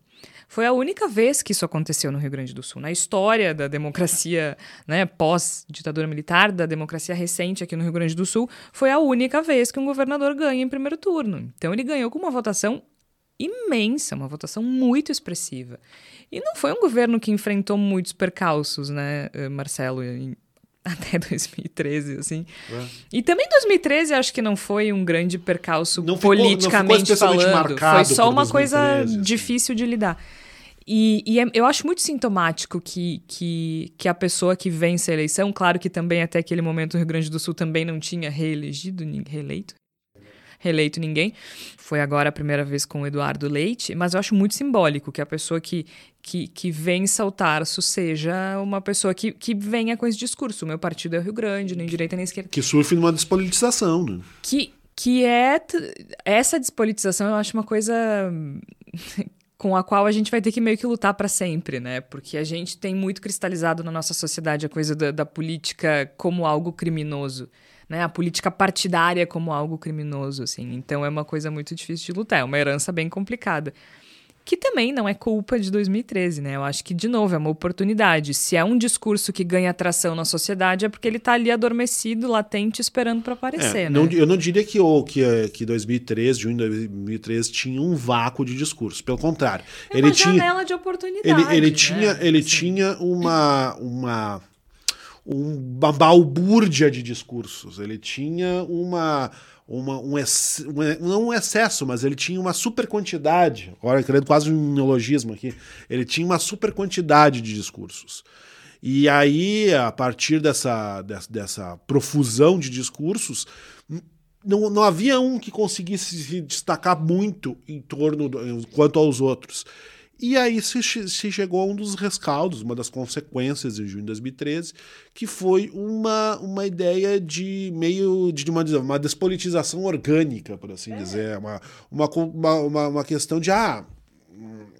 Foi a única vez que isso aconteceu no Rio Grande do Sul. Na história da democracia né, pós-ditadura militar, da democracia recente aqui no Rio Grande do Sul, foi a única vez que um governador ganha em primeiro turno. Então ele ganhou com uma votação imensa, uma votação muito expressiva. E não foi um governo que enfrentou muitos percalços, né, eh, Marcelo, *laughs* até 2013, assim. É. E também 2013 acho que não foi um grande percalço Não ficou- não politicamente especialmente falando. marcado Foi só uma coisa 2013, assim. difícil de lidar. E, e é- eu acho muito sintomático que, que, que a pessoa que vence a eleição, claro que também até aquele momento o Rio Grande do Sul também não tinha reelegido, reeleito, reeleito ninguém. Foi agora a primeira vez com o Eduardo Leite, mas eu acho muito simbólico que a pessoa que, que, que vença o Tarso seja uma pessoa que, que venha com esse discurso. O meu partido é o Rio Grande, nem direita nem esquerda. Que surfe numa despolitização, né? Que, que é. Essa despolitização eu acho uma coisa com a qual a gente vai ter que meio que lutar para sempre, né? Porque a gente tem muito cristalizado na nossa sociedade a coisa da, da política como algo criminoso. Né, a política partidária como algo criminoso, assim. Então é uma coisa muito difícil de lutar, é uma herança bem complicada. Que também não é culpa de 2013, né? Eu acho que, de novo, é uma oportunidade. Se é um discurso que ganha atração na sociedade, é porque ele tá ali adormecido, latente, esperando para aparecer, É, né? não- eu não diria que, o, que, eh, que 2013, junho de 2013, tinha um vácuo de discurso. Pelo contrário. É ele uma tinha, janela de oportunidade. ele, ele né? tinha, ele Assim. tinha uma, uma, uma balbúrdia de discursos. Ele tinha uma. Uma, um, ex- um não um excesso, mas ele tinha uma super quantidade. Agora, querendo quase um neologismo aqui. Ele tinha uma super quantidade de discursos. E aí, a partir dessa, dessa, dessa profusão de discursos, não, não havia um que conseguisse se destacar muito em torno do, quanto aos outros. E aí se, se chegou a um dos rescaldos, uma das consequências em junho de 2013, que foi uma, uma ideia de meio de uma, uma despolitização orgânica, por assim dizer. Uma, uma, uma, uma, questão de ah,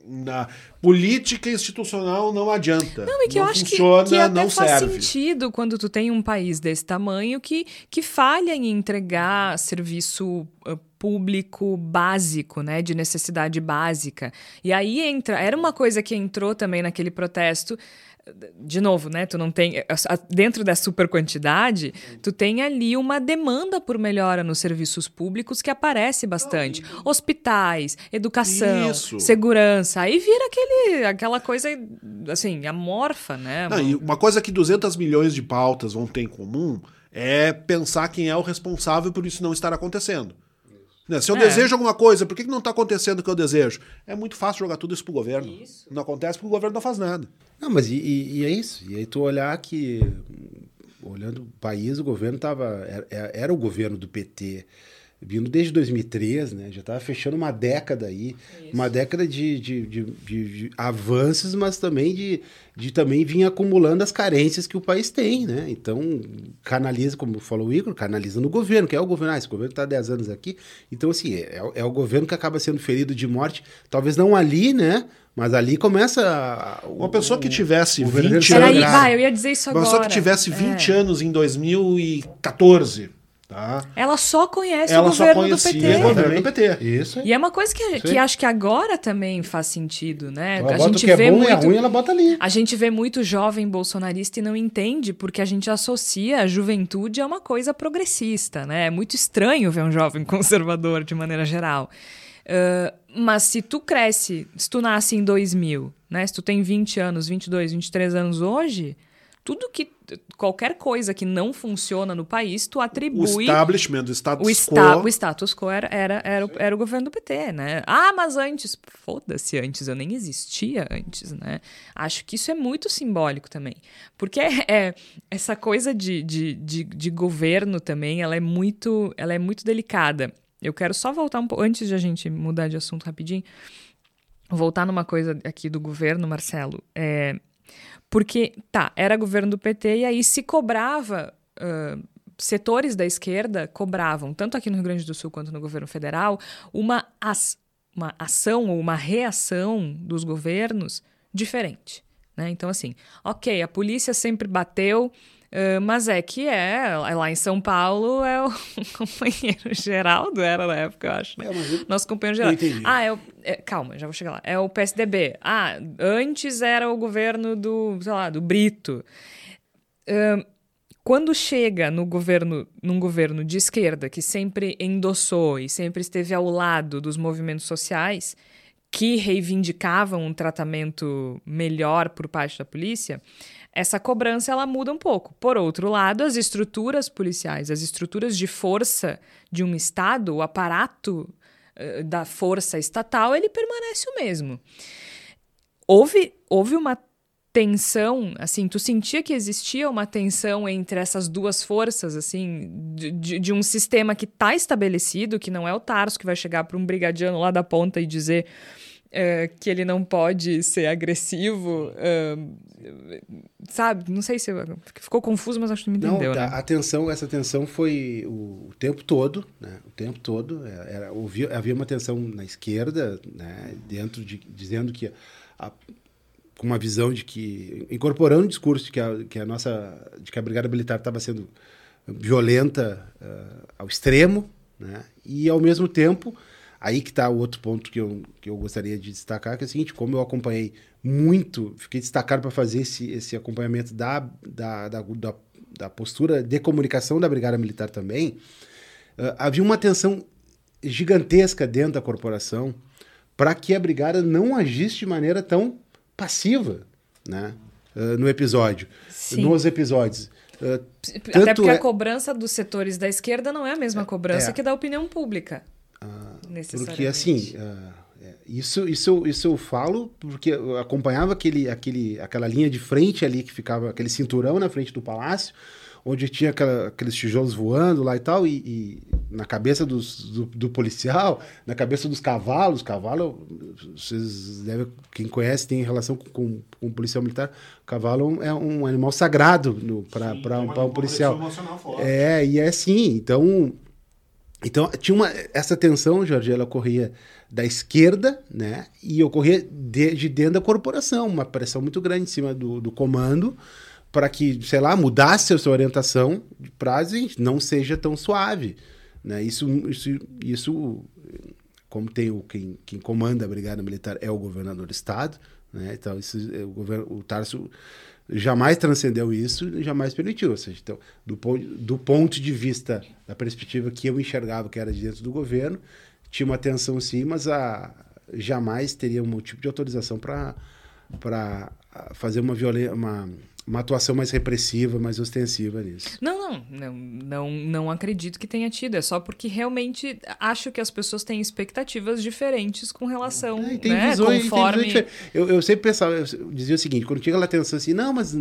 na política institucional não adianta. Não, e que eu acho que, funciona, que até não faz serve. sentido quando tu tem um país desse tamanho que, que falha em entregar serviço público básico, né, de necessidade básica. E aí entra, era uma coisa que entrou também naquele protesto, de novo, né, tu não tem, dentro da super quantidade, tu tem ali uma demanda por melhora nos serviços públicos que aparece bastante. Hospitais, educação, Isso. segurança, aí vira aquele, aquela coisa, assim, amorfa, né? Não, e uma coisa que 200 milhões de pautas vão ter em comum É pensar quem é o responsável por isso não estar acontecendo. Né? Se eu É. desejo alguma coisa, por que, que não está acontecendo o que eu desejo? É muito fácil jogar tudo isso pro governo. Não acontece porque o governo não faz nada. Não, mas e, e- e é isso. E aí tu olhar que, olhando o país, o governo tava. Era, era o governo do PT, vindo desde 2003, né? Já estava fechando uma década aí. Uma década de, de, de, de- de avanços, mas também de, de também vir acumulando as carências que o país tem, né? Então, canaliza, como falou o Igor, canaliza no governo, que é o governo. Ah, esse governo está há 10 anos aqui. Então, assim, é, é o governo que acaba sendo ferido de morte. Talvez não ali, né? Mas ali começa. a- Uma pessoa que tivesse o 20 verdadeiro anos. Peraí, vai, eu ia dizer isso Uma agora. pessoa que tivesse 20 É. anos em 2014, tá? Ela só conhece Ela o só governo do PT. o governo do PT. Isso. E é uma coisa que, que acho que agora também faz sentido, né? Ela a bota gente o que é vê bom muito. e é ruim, ela bota ali. A gente vê muito jovem bolsonarista e não entende porque a gente associa a juventude a uma coisa progressista, né? É muito estranho ver um jovem *laughs* conservador de maneira geral. Ah, mas se tu cresce, se tu nasce em 2000, né? Se tu tem 20 anos, 22, 23 anos hoje, tudo que qualquer coisa que não funciona no país, tu O atribui establishment do status o, esta, quo. o status quo era, era, era, o- era o governo do PT, né? Ah, mas antes. Foda-se antes, eu nem existia antes, né? Acho que isso é muito simbólico também. Porque é, é- essa coisa de, de, de, de governo também, ela é muito, ela é muito delicada. Eu quero só voltar um pouco, antes de a gente mudar de assunto rapidinho, voltar numa coisa aqui do governo, Marcelo. É, porque, tá, era governo do PT e aí se cobrava. ah, setores da esquerda cobravam, tanto aqui no Rio Grande do Sul quanto no governo federal, uma, as- uma ação ou uma reação dos governos diferente. Né? Então, assim, ok, a polícia sempre bateu, ah, mas é que é, lá em São Paulo é o *laughs* companheiro Geraldo, era na época, eu acho. Né? É, Nosso companheiro Geraldo. entendi. Ah, é o. é, calma, já vou chegar lá. É o PSDB. Ah, antes era o governo do, sei lá, do Brito. Ahn, quando chega no governo, num governo de esquerda que sempre endossou e sempre esteve ao lado dos movimentos sociais que reivindicavam um tratamento melhor por parte da polícia, essa cobrança ela muda um pouco. Por outro lado, as estruturas policiais, as estruturas de força de um estado, o aparato eh, da força estatal, ele permanece o mesmo. Houve, houve uma tensão, assim, tu sentia que existia uma tensão entre essas duas forças, assim, de, de um sistema que está estabelecido, que não é o Tarso que vai chegar para um brigadiano lá da ponta e dizer eh, que ele não pode ser agressivo, eh, sabe? Não sei se eu- ficou confuso, mas acho que me Não, entendeu, tá, né? a tensão, essa tensão foi o, o tempo todo, né? O tempo todo. é, Era, havia, havia uma tensão na esquerda, né? Dentro de, dizendo que a- com uma visão de que incorporando o discurso de que a, que a nossa de que a brigada militar estava sendo violenta ah, ao extremo, né? E ao mesmo tempo aí que está o outro ponto que eu, que eu gostaria de destacar que é o seguinte, como eu acompanhei muito, fiquei destacado para fazer esse, esse acompanhamento da, da, da, da, da postura de comunicação da brigada militar também, ah, havia uma tensão gigantesca dentro da corporação para que a brigada não agisse de maneira tão passiva, né? Ah, no episódio, Sim. nos episódios. Ah, Até porque é- a cobrança dos setores da esquerda não é a mesma cobrança é. que da opinião pública. Porque assim, ah, é, isso, isso, isso eu falo porque eu acompanhava aquele, aquele, aquela linha de frente ali que ficava, aquele cinturão na frente do palácio, onde tinha aquela- aqueles tijolos voando lá e tal, e, e na cabeça dos- do, do policial, na cabeça dos cavalos, cavalo, vocês devem, quem conhece tem relação com, com, com o policial militar, o cavalo é um animal sagrado para um policial. É, e é assim, então então, tinha uma, essa tensão, Jorge, ela ocorria da esquerda, né? E ocorria de, de dentro da corporação, uma pressão muito grande em cima do, do comando para que, sei lá, mudasse a sua orientação para não seja tão suave, né? Isso, isso, isso como tem o quem, quem comanda a brigada militar é o governador do estado, né? Então isso, o governo, o Tarso jamais transcendeu isso e jamais permitiu. Ou seja, então, do, do ponto de vista da perspectiva que eu enxergava que era de dentro do governo, tinha uma tensão sim, mas a, jamais teria um tipo de autorização para fazer uma, uma, uma atuação mais repressiva, mais ostensiva nisso. Não, não, não, não, não acredito que tenha tido. É só porque realmente acho que as pessoas têm expectativas diferentes com relação, É, tem né? visões, tem Conforme. visões diferentes. eu, eu sempre pensava, eu dizia o seguinte, quando tinha aquela tensão assim, não, mas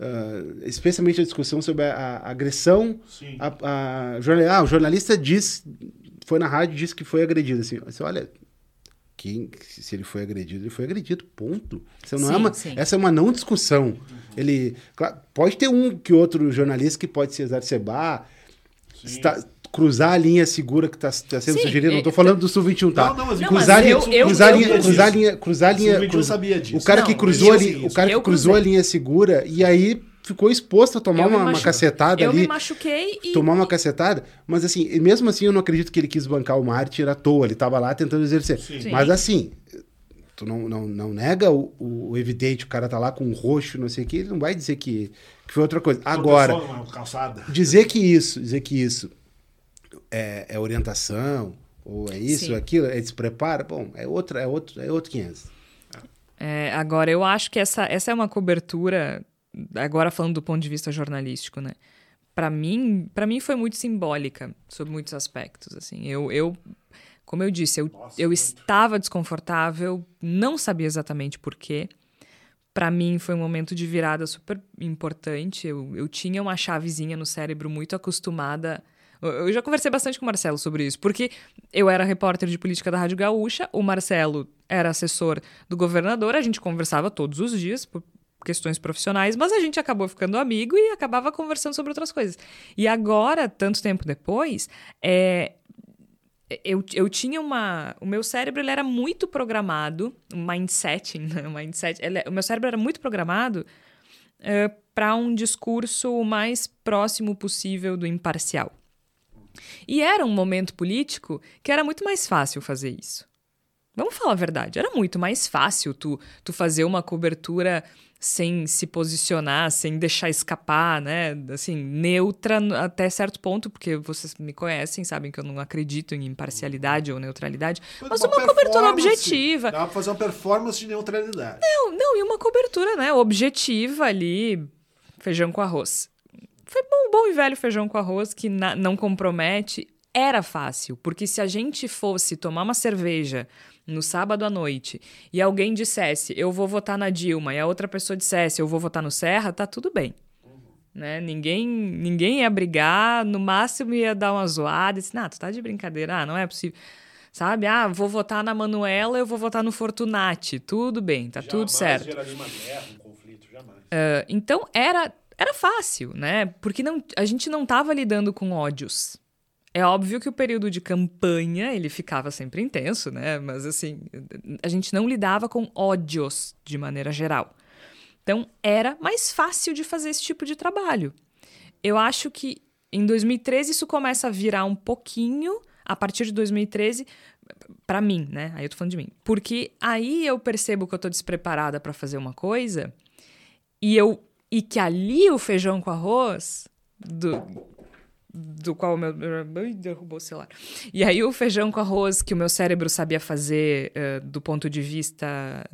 ah, especialmente a discussão sobre a, a agressão, Sim. a, a jornal- ah, o jornalista diz, foi na rádio e disse que foi agredido, assim, olha, quem, se ele foi agredido, ele foi agredido, ponto. É Sim, uma, sim. essa é uma não discussão. Ele, claro, pode ter um que outro jornalista que pode se exacerbar, está- cruzar a linha segura que está sendo Sim, sugerida. Não é- estou falando do Sub-21, tá? Não, não, mas Não, cruzar, linha, eu- eu- cruzar, eu- linha, eu- cruzar linha, cruzar linha, Sub-21 cruz- sabia disso. o cara que Não, cruzou eu ali, o cara Eu que cruzou a linha segura e aí ficou exposto a tomar Eu me uma, uma cacetada Eu ali, me machuquei e. tomar uma cacetada, mas assim, mesmo assim eu não acredito que ele quis bancar o mártir à toa, ele estava lá tentando exercer. Sim. Mas assim, tu não, não, não nega o, o evidente, o cara tá lá com um roxo, não sei o que, ele não vai dizer que, que foi outra coisa. Agora, dizer que isso, dizer que isso é, é orientação, ou é isso, Sim. ou aquilo, é despreparo, bom, é outro, é outro, é outro 500. É, agora, eu acho que essa, essa é uma cobertura, agora falando do ponto de vista jornalístico, né? Para mim, para mim foi muito simbólica sob muitos aspectos, assim. Eu, eu como eu disse, eu, eu estava desconfortável, não sabia exatamente por quê. Para mim foi um momento de virada super importante. Eu, eu tinha uma chavezinha no cérebro muito acostumada. Eu- Eu já conversei bastante com o Marcelo sobre isso, porque eu era repórter de política da Rádio Gaúcha, o Marcelo era assessor do governador, a gente conversava todos os dias por questões profissionais, mas a gente acabou ficando amigo e acabava conversando sobre outras coisas. E agora, tanto tempo depois, é, eu, eu tinha uma. O meu cérebro ele era muito programado, o mindset, *laughs* né? o mindset ele- o meu cérebro era muito programado para um discurso o mais próximo possível do imparcial. E era um momento político que era muito mais fácil fazer isso. Vamos falar a verdade, era muito mais fácil tu, tu fazer uma cobertura sem se posicionar, sem deixar escapar, né? Assim, neutra até certo ponto, porque vocês me conhecem, sabem que eu não acredito em imparcialidade ou neutralidade, mas uma cobertura performance. objetiva. Dá pra fazer uma performance de neutralidade. Não, não, e uma cobertura, né? Objetiva ali, feijão com arroz. Foi bom, bom e velho feijão com arroz que na- não compromete. Era fácil, porque se a gente fosse tomar uma cerveja no sábado à noite e alguém dissesse eu vou votar na Dilma e a outra pessoa dissesse eu vou votar no Serra, tá tudo bem. Né? Ninguém, ninguém ia brigar, no máximo ia dar uma zoada, e disse, não, tu tá de brincadeira, ah, não é possível. Sabe? Ah, vou votar na Manuela, eu vou votar no Fortunati. Tudo bem, tá tudo certo. geraria uma guerra, um conflito, jamais. Uh, então era, era fácil, né? Porque não, a gente não estava lidando com ódios. É óbvio que o período de campanha ele ficava sempre intenso, né? Mas assim, a gente não lidava com ódios de maneira geral. Então era mais fácil de fazer esse tipo de trabalho. Eu acho que em 2013 isso começa a virar um pouquinho a partir de 2013 para mim, né? Aí eu tô falando de mim. Porque aí eu percebo que eu tô despreparada para fazer uma coisa e eu e que ali o feijão com arroz do do qual o meu derrubou o celular. E aí o feijão com arroz que o meu cérebro sabia fazer eh, do ponto de vista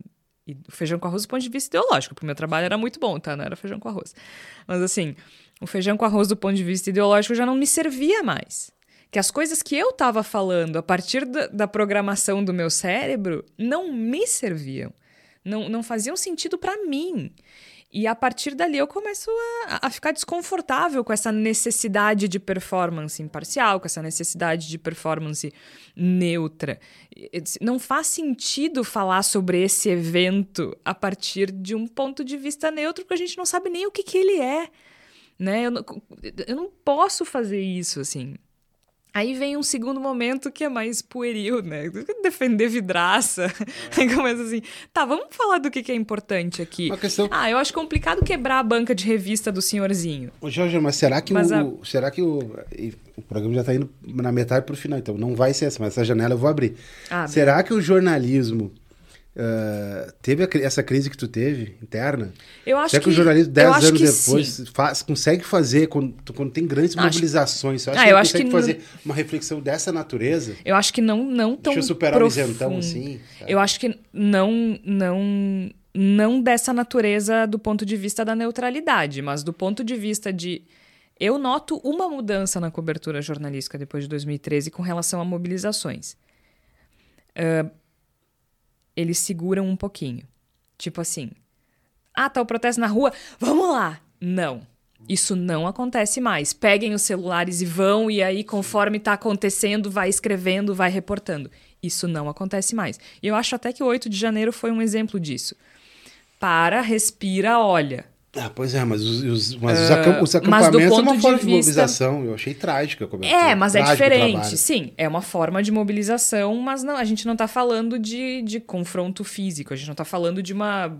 e feijão com arroz do ponto de vista ideológico, porque o meu trabalho era muito bom, tá? Não era feijão com arroz. Mas assim, o feijão com arroz do ponto de vista ideológico já não me servia mais. Que as coisas que eu estava falando a partir da, da programação do meu cérebro não me serviam. Não, não faziam sentido para mim. E a partir dali eu começo a, a ficar desconfortável com essa necessidade de performance imparcial, com essa necessidade de performance neutra. Não faz sentido falar sobre esse evento a partir de um ponto de vista neutro, porque a gente não sabe nem o que, que ele é. Né? Eu, eu não posso fazer isso, assim. Aí vem um segundo momento que é mais pueril, né? Defender vidraça. *laughs* Aí começa assim, tá, vamos falar do que, que é importante aqui. Uma questão- Ah, eu acho complicado quebrar a banca de revista do senhorzinho. Ô, Jorge, mas será que Mas o, a- será que o, o programa já está indo na metade para o final, então não vai ser essa, mas essa janela eu vou abrir. Abre. será que o jornalismo ah, teve a essa crise que tu teve interna? Eu acho será que, o que- jornalismo, eu dez anos depois, faz- consegue fazer, quando, quando tem grandes Acho- mobilizações, você acha Ah, que eu acho consegue que fazer uma reflexão dessa natureza? Eu acho que não, não tão Deixa eu superar o profundo. isentão, assim, sabe? Eu acho que não, não, não dessa natureza do ponto de vista da neutralidade, mas do ponto de vista de. Eu noto uma mudança na cobertura jornalística depois de 2013 com relação a mobilizações. Uh, eles seguram um pouquinho. Tipo assim. Ah, tá o protesto na rua, vamos lá! Não. Isso não acontece mais. Peguem os celulares e vão, e aí, conforme está acontecendo, vai escrevendo, vai reportando. Isso não acontece mais. E eu acho até que o 8 de janeiro foi um exemplo disso. Para, respira, olha. Ah, pois é, mas os, os, mas os, acamp os acampamentos é uma forma de, de mobilização. Eu achei trágica a É, mas é diferente. Sim, é uma forma de mobilização, mas não, a gente não está falando de, de confronto físico. A gente não está falando de uma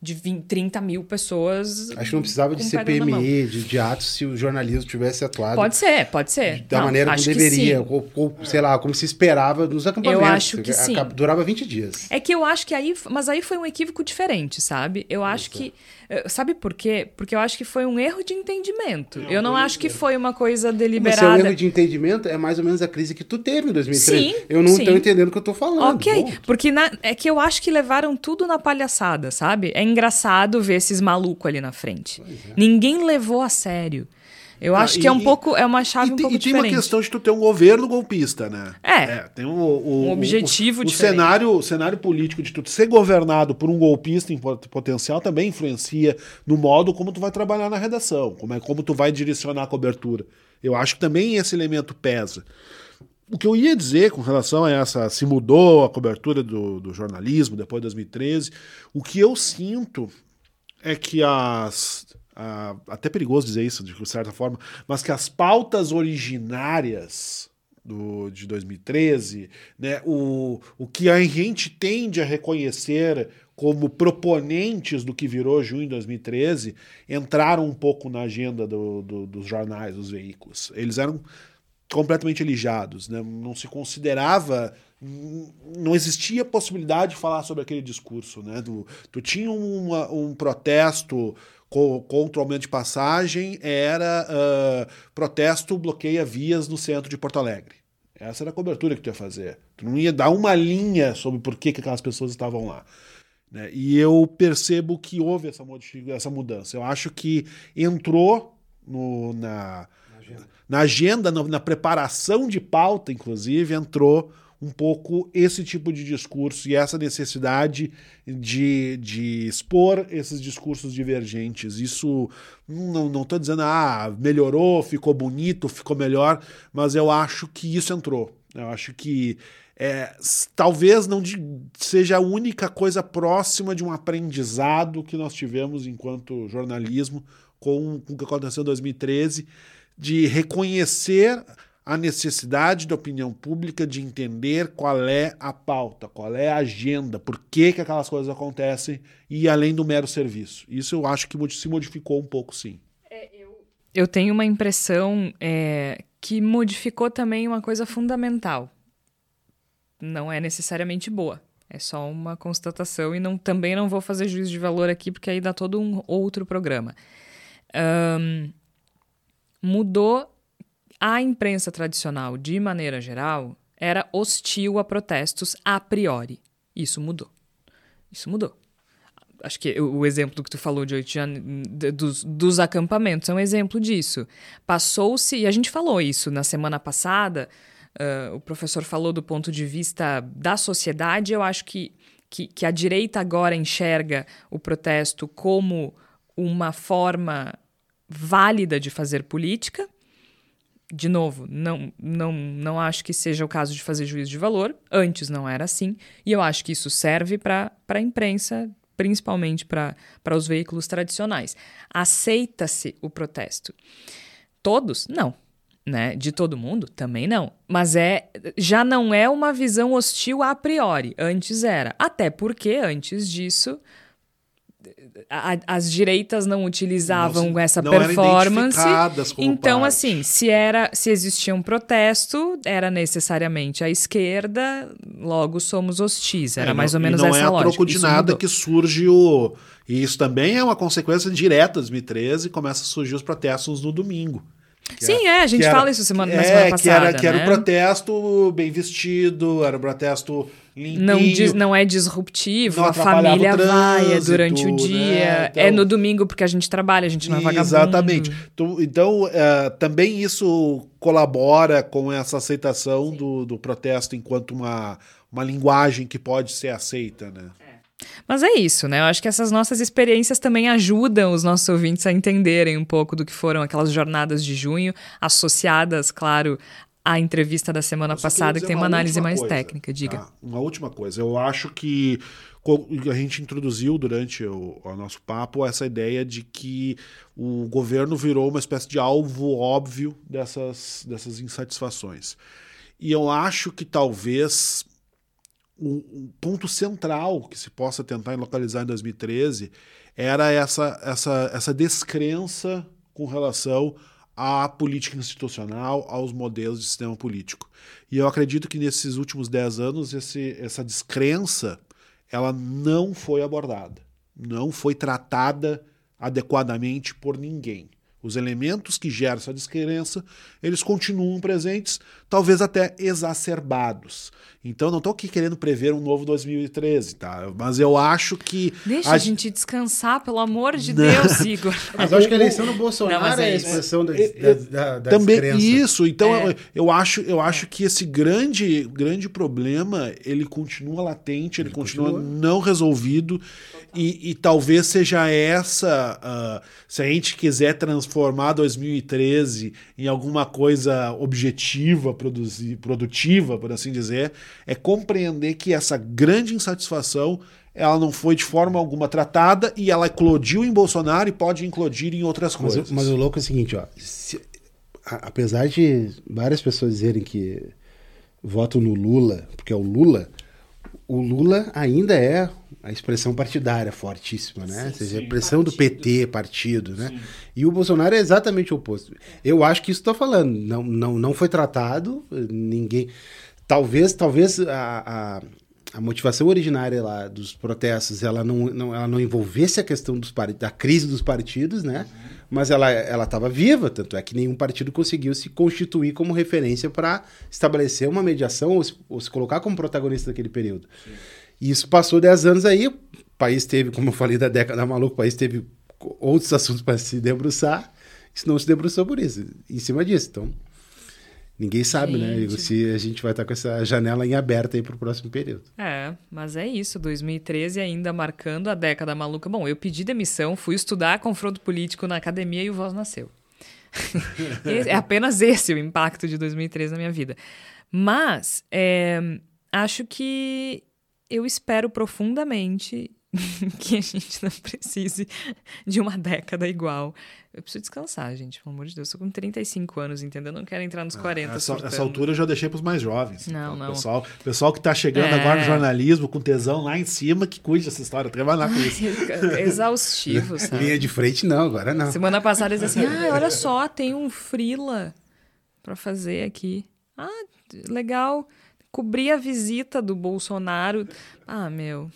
de 20, 30 mil pessoas. Acho que não precisava de CPMI, de, de atos, se o jornalismo tivesse atuado. Pode ser, pode ser. Da não, maneira como deveria, ou, ou, sei lá, como se esperava nos acampamentos. Eu acho que sim. Durava 20 dias. É que eu acho que aí. Mas aí foi um equívoco diferente, sabe? Eu acho que. Eh, sabe por quê? Porque eu acho que foi um erro de entendimento. Não, eu não acho que foi uma coisa deliberada. Mas seu erro de entendimento é mais ou menos a crise que tu teve em 2013. Sim, eu não estou entendendo o que eu estou falando. Ok, porque na, é que eu acho que levaram tudo na palhaçada, sabe? É engraçado ver esses malucos ali na frente. É. Ninguém levou a sério. Eu ah, acho que é um pouco, é uma chave e, um pouco e diferente. E tem uma questão de tu ter um governo golpista, né? É. é tem o, o, um objetivo o, o, cenário, o cenário político de tu ser governado por um golpista em potencial também influencia no modo como tu vai trabalhar na redação, como é como tu vai direcionar a cobertura. Eu acho que também esse elemento pesa. O que eu ia dizer com relação a essa, se mudou a cobertura do, do jornalismo depois de 2013, o que eu sinto é que as uh, até perigoso dizer isso de certa forma, mas que as pautas originárias do, de 2013, né, o, o que a gente tende a reconhecer como proponentes do que virou junho de 2013, entraram um pouco na agenda do, do, dos jornais, dos veículos. Eles eram completamente alijados, né? não se considerava não existia possibilidade de falar sobre aquele discurso. Né? Tu, tu tinha uma, um protesto contra o aumento de passagem era uh, protesto bloqueia vias no centro de Porto Alegre. Essa era a cobertura que tu ia fazer. Tu não ia dar uma linha sobre por que, que aquelas pessoas estavam lá. Né? E eu percebo que houve essa, essa mudança. Eu acho que entrou no, na, na agenda, na, agenda na, na preparação de pauta, inclusive, entrou um pouco esse tipo de discurso e essa necessidade de, de expor esses discursos divergentes. Isso não estou dizendo, ah, melhorou, ficou bonito, ficou melhor, mas eu acho que isso entrou. Eu acho que é, talvez não de, seja a única coisa próxima de um aprendizado que nós tivemos enquanto jornalismo com, com o que aconteceu em 2013, de reconhecer a necessidade da opinião pública de entender qual é a pauta, qual é a agenda, por que, que aquelas coisas acontecem e além do mero serviço. Isso eu acho que se modificou um pouco, sim. É, eu... eu tenho uma impressão é, que modificou também uma coisa fundamental. Não é necessariamente boa. É só uma constatação e não, também não vou fazer juízo de valor aqui, porque aí dá todo um outro programa. Um, mudou a imprensa tradicional, de maneira geral, era hostil a protestos a priori. Isso mudou. Isso mudou. Acho que o exemplo que tu falou de 8 de, dos, dos acampamentos é um exemplo disso. Passou-se, e a gente falou isso na semana passada, uh, o professor falou do ponto de vista da sociedade, eu acho que, que, que a direita agora enxerga o protesto como uma forma válida de fazer política, de novo, não, não, não acho que seja o caso de fazer juízo de valor. Antes não era assim. E eu acho que isso serve para a imprensa, principalmente para os veículos tradicionais. Aceita-se o protesto. Todos? Não. Né? De todo mundo? Também não. Mas é já não é uma visão hostil a priori. Antes era. Até porque, antes disso, a, as direitas não utilizavam não, essa não performance. então, parte. assim, se era se existia um protesto, era necessariamente a esquerda, logo somos hostis. Era é, mais ou menos não essa é lógica. Não é a troco de nada que surge o. E isso também é uma consequência direta de 2013, começa a surgir os protestos no domingo. Sim, é, a gente fala isso semana, é, na semana passada. Que era, que era né? o protesto bem vestido, era o protesto limpinho. Não, dis- não é disruptivo, Não a família vai, é durante o né? dia, Então- é no domingo porque a gente trabalha, a gente não é vagabundo. Exatamente. Então, eh, também isso colabora com essa aceitação do, do protesto enquanto uma, uma linguagem que pode ser aceita, né? Mas é isso, né? Eu acho que essas nossas experiências também ajudam os nossos ouvintes a entenderem um pouco do que foram aquelas jornadas de junho, associadas, claro, à entrevista da semana queria passada, que tem uma análise última mais coisa, técnica. Diga. tá? Uma última coisa. Eu acho que a gente introduziu durante o, o nosso papo essa ideia de que o governo virou uma espécie de alvo óbvio dessas, dessas insatisfações. E eu acho que talvez o, o ponto central que se possa tentar localizar em 2013 era essa, essa, essa descrença com relação à política institucional, aos modelos de sistema político. E eu acredito que nesses últimos dez anos esse, essa descrença ela não foi abordada, não foi tratada adequadamente por ninguém. Os elementos que geram essa descrença, eles continuam presentes, talvez até exacerbados. Então, não estou aqui querendo prever um novo 2013, tá? Mas eu acho que. Deixa a, a gente descansar, pelo amor de Deus, *laughs* Igor. Mas eu acho que a eleição do Bolsonaro Não, mas é é a isso. expressão da, É, da, da, também descrença. isso então É. eu, eu acho eu acho que esse grande grande problema ele continua latente ele, continua, continua. não resolvido e, e talvez seja essa ah, se a gente quiser transformar 2013 em alguma coisa objetiva produzir, produtiva por assim dizer é compreender que essa grande insatisfação ela não foi de forma alguma tratada e ela eclodiu em Bolsonaro e pode eclodir em outras Mas, coisas mas o louco é o seguinte, ó. se- a- apesar de várias pessoas dizerem que votam no Lula, porque é o Lula, o Lula ainda é a expressão partidária fortíssima, né? Ou seja, a expressão do PT, partido, né? E o Bolsonaro é exatamente o oposto. Eu acho que isso estou falando. Não, não, não foi tratado, ninguém. Talvez, talvez a, a, a motivação originária lá dos protestos ela não, não, ela não envolvesse a questão dos da crise dos partidos, né? Mas ela ela estava viva, tanto é que nenhum partido conseguiu se constituir como referência para estabelecer uma mediação ou se, ou se colocar como protagonista daquele período. E isso passou 10 anos aí, o país teve, como eu falei da década maluca, o país teve outros assuntos para se debruçar, isso não se debruçou por isso, em cima disso. Então, ninguém sabe, né, Gente. Igor, se a gente vai estar com essa janela em aberta aí para o próximo período. É, mas é isso, 2013 ainda marcando a década maluca. Bom, eu pedi demissão, fui estudar confronto político na academia e o Voz nasceu. *laughs* É apenas esse o impacto de 2013 na minha vida. Mas é, acho que eu espero profundamente *laughs* que a gente não precise de uma década igual. Eu preciso descansar, gente, pelo amor de Deus. Eu tô com 35 anos, entendeu? Eu não quero entrar nos 40. Essa, surtando. essa altura eu já deixei para os mais jovens. Não, Então, não. Pessoal, pessoal que está chegando É. agora no jornalismo com tesão lá em cima, que cuide dessa história, trabalhar com isso. *laughs* Exaustivo, sabe? Linha de frente não, agora não. Semana passada eles assim, *laughs* ah, olha só, tem um frila pra fazer aqui. Ah, legal. Cobrir a visita do Bolsonaro. Ah, meu.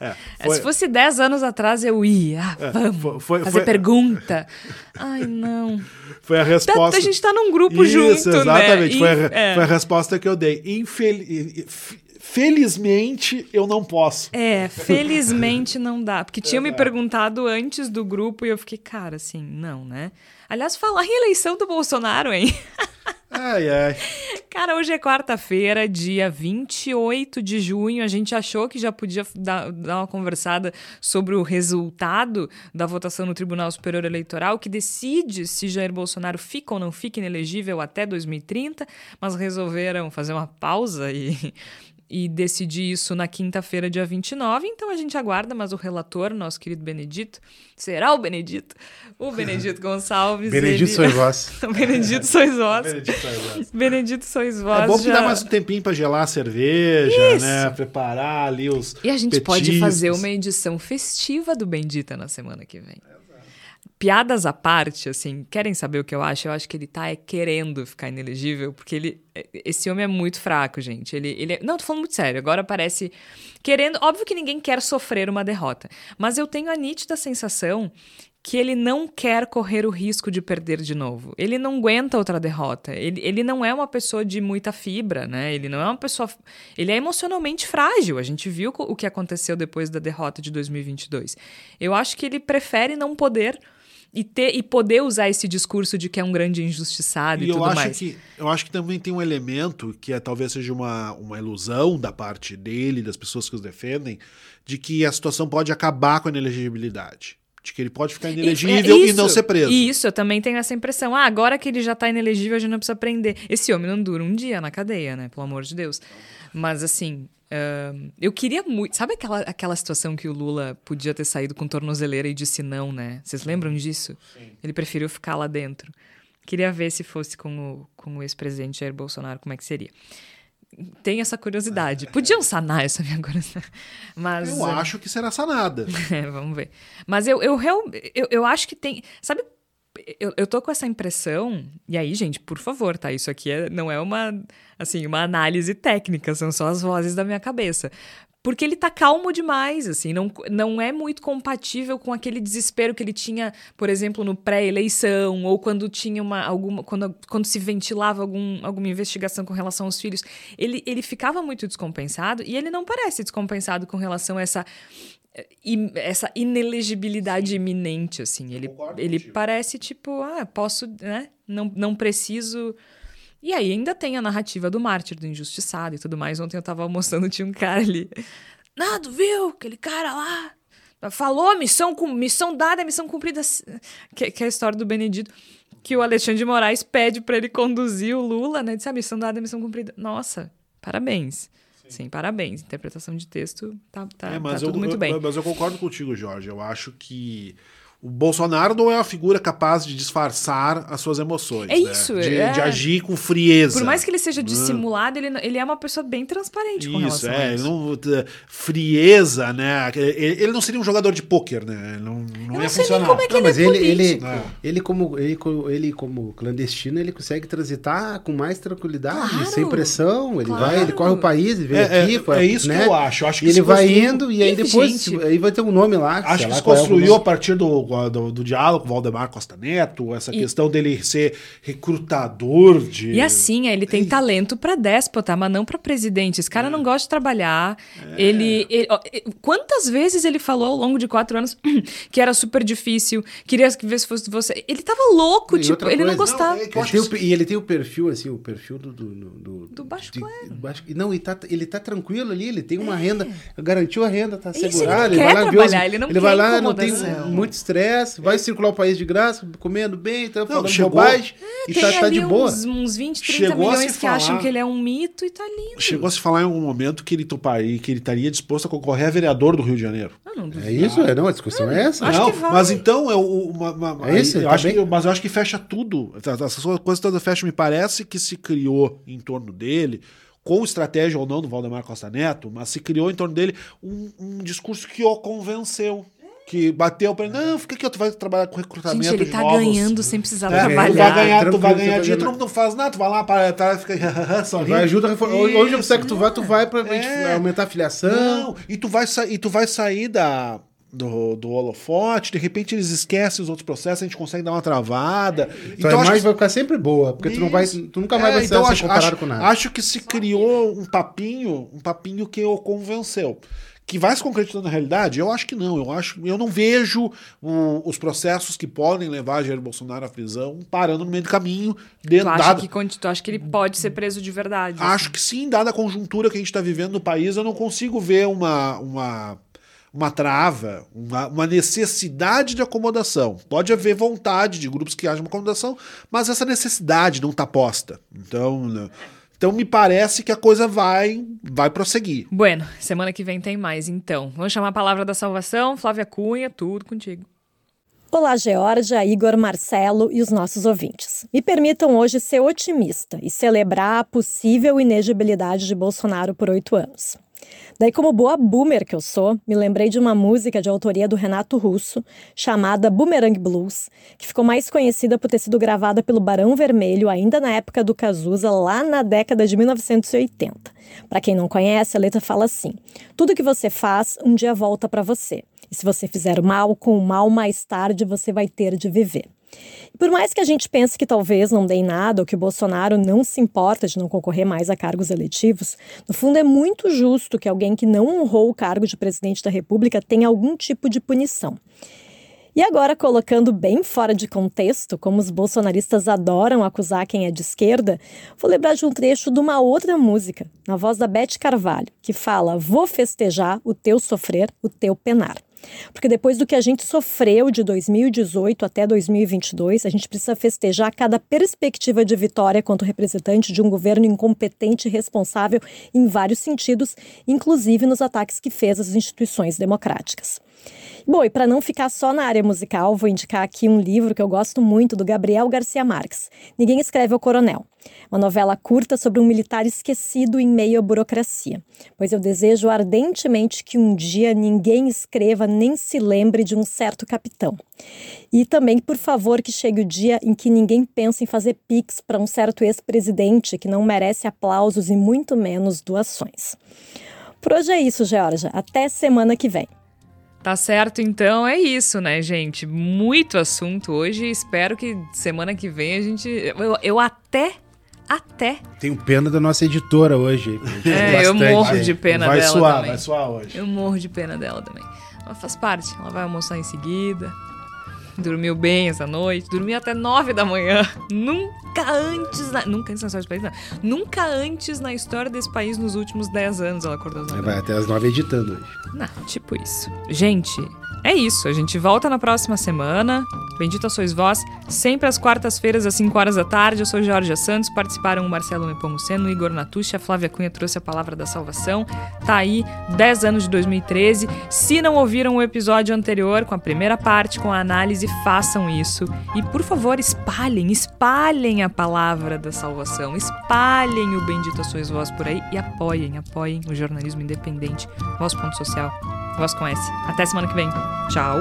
É, É, Se fosse 10 anos atrás, eu ia. Ah, vamos foi- foi- fazer foi- pergunta. *laughs* Ai, não. foi a Tá- resposta. A gente tá num grupo Isso, junto, exatamente. né? Foi, a, é. foi a resposta que eu dei. Infel- f- Felizmente, eu não posso. É, felizmente não dá. Porque tinham me perguntado antes do grupo e eu fiquei, cara, assim, não, né? Aliás, falar em eleição do Bolsonaro, hein? *laughs* Ai, ai. Cara, hoje é quarta-feira, dia 28 de junho. A gente achou que já podia dar, dar uma conversada sobre o resultado da votação no Tribunal Superior Eleitoral, que decide se Jair Bolsonaro fica ou não fica inelegível até 2030, mas resolveram fazer uma pausa e. E decidir isso na quinta-feira, dia 29. Então a gente aguarda, mas o relator, nosso querido Benedito, será o Benedito? O Benedito *laughs* Gonçalves. Benedito ele... *laughs* sois vós. Benedito sois vós. Benedito sois vós. É bom que já- dá mais um tempinho para gelar a cerveja, né? Preparar ali os. E a gente pode petiscos. fazer uma edição festiva do Bendita na semana que vem. Piadas à parte, assim, querem saber o que eu acho? Eu acho que ele tá é, querendo ficar inelegível, porque ele. Esse homem é muito fraco, gente. Ele, ele é- Não, tô falando muito sério. Agora parece. Querendo. Óbvio que ninguém quer sofrer uma derrota. Mas eu tenho a nítida sensação que ele não quer correr o risco de perder de novo. Ele não aguenta outra derrota. Ele, ele não é uma pessoa de muita fibra, né? Ele não é uma pessoa. Ele é emocionalmente frágil. A gente viu o que aconteceu depois da derrota de 2022. Eu acho que ele prefere não poder e ter e poder usar esse discurso de que é um grande injustiçado e, e tudo acho mais. Que, eu acho que também tem um elemento que é, talvez seja uma, uma ilusão da parte dele, das pessoas que os defendem, de que a situação pode acabar com a inelegibilidade. De que ele pode ficar inelegível e, é, e não ser preso. Isso, eu também tenho essa impressão. Ah, agora que ele já tá inelegível, a gente não precisa prender. Esse homem não dura um dia na cadeia, né? Pelo amor de Deus. Mas assim, Uh, eu queria muito. Sabe aquela, aquela situação que o Lula podia ter saído com tornozeleira e disse não, né? Vocês lembram disso? Sim. Ele preferiu ficar lá dentro. Queria ver se fosse com o, com o ex-presidente Jair Bolsonaro, como é que seria. Tem essa curiosidade. *laughs* Podiam sanar essa minha curiosidade. *laughs* Mas, eu acho que será sanada. *laughs* É, vamos ver. Mas eu, eu, eu, eu acho que tem. Sabe eu, eu tô com essa impressão, e aí, gente, por favor, tá? Isso aqui é, não é uma, assim, uma análise técnica, são só as vozes da minha cabeça. Porque ele tá calmo demais, assim, não, não é muito compatível com aquele desespero que ele tinha, por exemplo, no pré-eleição, ou quando tinha uma alguma. Quando, quando se ventilava algum, alguma investigação com relação aos filhos. Ele, ele ficava muito descompensado e ele não parece descompensado com relação a essa essa inelegibilidade iminente, assim. Ele, ele parece tipo, ah, posso, né? Não, não preciso. E aí ainda tem a narrativa do mártir, do injustiçado e tudo mais. Ontem eu tava almoçando, *laughs* tinha um cara ali. Nada, viu? Aquele cara lá. Falou, missão, missão dada, missão cumprida. Que, que é a história do Benedito. Que o Alexandre de Moraes pede para ele conduzir o Lula, né? Disse, a missão dada, missão cumprida. Nossa, parabéns. Sim, parabéns. Interpretação de texto tá, tá, é, tá tudo eu, muito bem. Mas eu concordo contigo, Jorge. Eu acho que o Bolsonaro não é uma figura capaz de disfarçar as suas emoções. É né? isso, de, é. de, agir com frieza. Por mais que ele seja dissimulado, ele, ele é uma pessoa bem transparente com isso, relação é, a isso. Não, frieza, né? Ele, ele, não seria um jogador de pôquer, né? Não, não ia funcionar. como é que não, ele mas é ele, ele, ele, como, ele, ele, como clandestino, ele consegue transitar com mais tranquilidade, claro, sem pressão. Ele claro. vai, ele corre o país, ele vem é, aqui. É, foi, é isso né? que eu acho. acho que ele vai indo e aí depois aí vai ter um nome lá. Acho que se construiu a partir do do, do diálogo com o Valdemar Costa Neto, essa e... questão dele ser recrutador de. E assim, ele tem talento para déspota, mas não para presidente. Esse cara é. não gosta de trabalhar. É. Ele, ele, Quantas vezes ele falou ao longo de quatro anos *clears throat* que era super difícil, queria que ver se fosse você. Ele tava louco, e tipo, ele coisa, não gostava. Não, é ele o, e ele tem o perfil, assim, o perfil do. Do, do, do baixo baixo, Não, ele tá, ele tá tranquilo ali, ele tem uma é. renda, garantiu a renda, tá segurado. Ele, ele vai lá trabalhar, ele não ele vai lá, não tem muito estresse, vai circular o país de graça, comendo bem, tá falando chegou, bobagem, é, e tá, tá de boa. Uns, uns 20, 30 chegou milhões que falar, acham que ele é um mito e tá lindo. Chegou a se falar em algum momento que ele toparia, que ele estaria disposto a concorrer a vereador do Rio de Janeiro. Ah, não, é isso? É, não, a discussão é essa. Não, mas então é uma, uma, é isso, eu tá acho que, mas eu acho que fecha tudo. Essas coisas todas fecham. Me parece que se criou em torno dele com estratégia ou não do Valdemar Costa Neto, mas se criou em torno dele um, um discurso que o convenceu que bateu pra ele, não, fica aqui, tu vai trabalhar com recrutamento Gente, ele tá novos. ganhando sem precisar é, trabalhar. Tu vai ganhar, tu vai ganhar dinheiro, tu não, faz nada, tu vai lá para trás, fica *laughs* só Vai ajuda a reformar. Onde você que tu vai, tu vai pra é. aumentar a filiação. Não, e tu vai, e tu vai sair da do, do holofote, de repente eles esquecem os outros processos, a gente consegue dar uma travada. É, então, então a imagem que... vai ficar sempre boa, porque tu, não vai, tu nunca vai, é, vai então ser acho, comparado acho, com nada. Acho que se criou um papinho, um papinho que o convenceu. Que vai se concretizando na realidade? Eu acho que não. Eu acho, eu não vejo o, os processos que podem levar Jair Bolsonaro à prisão parando no meio do caminho. Dentro, tu, acha que, tu acha que ele pode ser preso de verdade? Acho assim? que sim, dada a conjuntura que a gente está vivendo no país, eu não consigo ver uma, uma uma trava, uma, uma, necessidade de acomodação. Pode haver vontade de grupos que hajam uma acomodação, mas essa necessidade não está posta. Então, né, então me parece que a coisa vai vai prosseguir. Bueno, semana que vem tem mais, então. Vamos chamar a palavra da salvação, Flávia Cunha, tudo contigo. Olá, Georgia, Igor, Marcelo e os nossos ouvintes. Me permitam hoje ser otimista e celebrar a possível inegibilidade de Bolsonaro por oito anos. Daí, como boa boomer que eu sou, me lembrei de uma música de autoria do Renato Russo, chamada Boomerang Blues, que ficou mais conhecida por ter sido gravada pelo Barão Vermelho ainda na época do Cazuza, lá na década de 1980. Para quem não conhece, a letra fala assim: Tudo que você faz, um dia volta para você. E se você fizer mal com o mal mais tarde, você vai ter de viver. Por mais que a gente pense que talvez não dê em nada ou que o Bolsonaro não se importa de não concorrer mais a cargos eletivos, no fundo é muito justo que alguém que não honrou o cargo de presidente da República tenha algum tipo de punição. E agora, colocando bem fora de contexto, como os bolsonaristas adoram acusar quem é de esquerda, vou lembrar de um trecho de uma outra música, na voz da Beth Carvalho, que fala: Vou festejar o teu sofrer, o teu penar. Porque depois do que a gente sofreu de 2018 até 2022, a gente precisa festejar cada perspectiva de vitória quanto representante de um governo incompetente e responsável em vários sentidos, inclusive nos ataques que fez às instituições democráticas. Bom, e para não ficar só na área musical, vou indicar aqui um livro que eu gosto muito do Gabriel Garcia Marques. Ninguém escreve o coronel. Uma novela curta sobre um militar esquecido em meio à burocracia. Pois eu desejo ardentemente que um dia ninguém escreva nem se lembre de um certo capitão. E também, por favor, que chegue o dia em que ninguém pense em fazer pix para um certo ex-presidente que não merece aplausos e muito menos doações. Por hoje é isso, Georgia. Até semana que vem. Tá certo, então é isso, né, gente? Muito assunto hoje. Espero que semana que vem a gente. Eu, eu até. Até. Tenho pena da nossa editora hoje. *laughs* É, eu morro de pena vai dela. Suar, também. vai suar hoje. Eu morro de pena dela também. Ela faz parte. Ela vai almoçar em seguida. Dormiu bem essa noite. Dormiu até nove da manhã. Nunca antes. Na... Nunca antes na história desse país, não. Nunca antes na história desse país nos últimos dez anos ela acordou às. Vai até as nove editando hoje. Não, tipo isso. Gente, é isso. A gente volta na próxima semana. Bendita sois vós. Sempre às quartas-feiras, às 5 horas da tarde. Eu sou Jorge Santos. Participaram o Marcelo Nepomuceno, o Igor Natucci, a Flávia Cunha trouxe a palavra da salvação. Tá aí, 10 anos de 2013. Se não ouviram o episódio anterior, com a primeira parte, com a análise, façam isso. E, por favor, espalhem, espalhem a palavra da salvação. Espalhem o Bendita sois vós por aí e apoiem, apoiem o jornalismo independente. Voz.social. Voz com S. Até semana que vem. Tchau.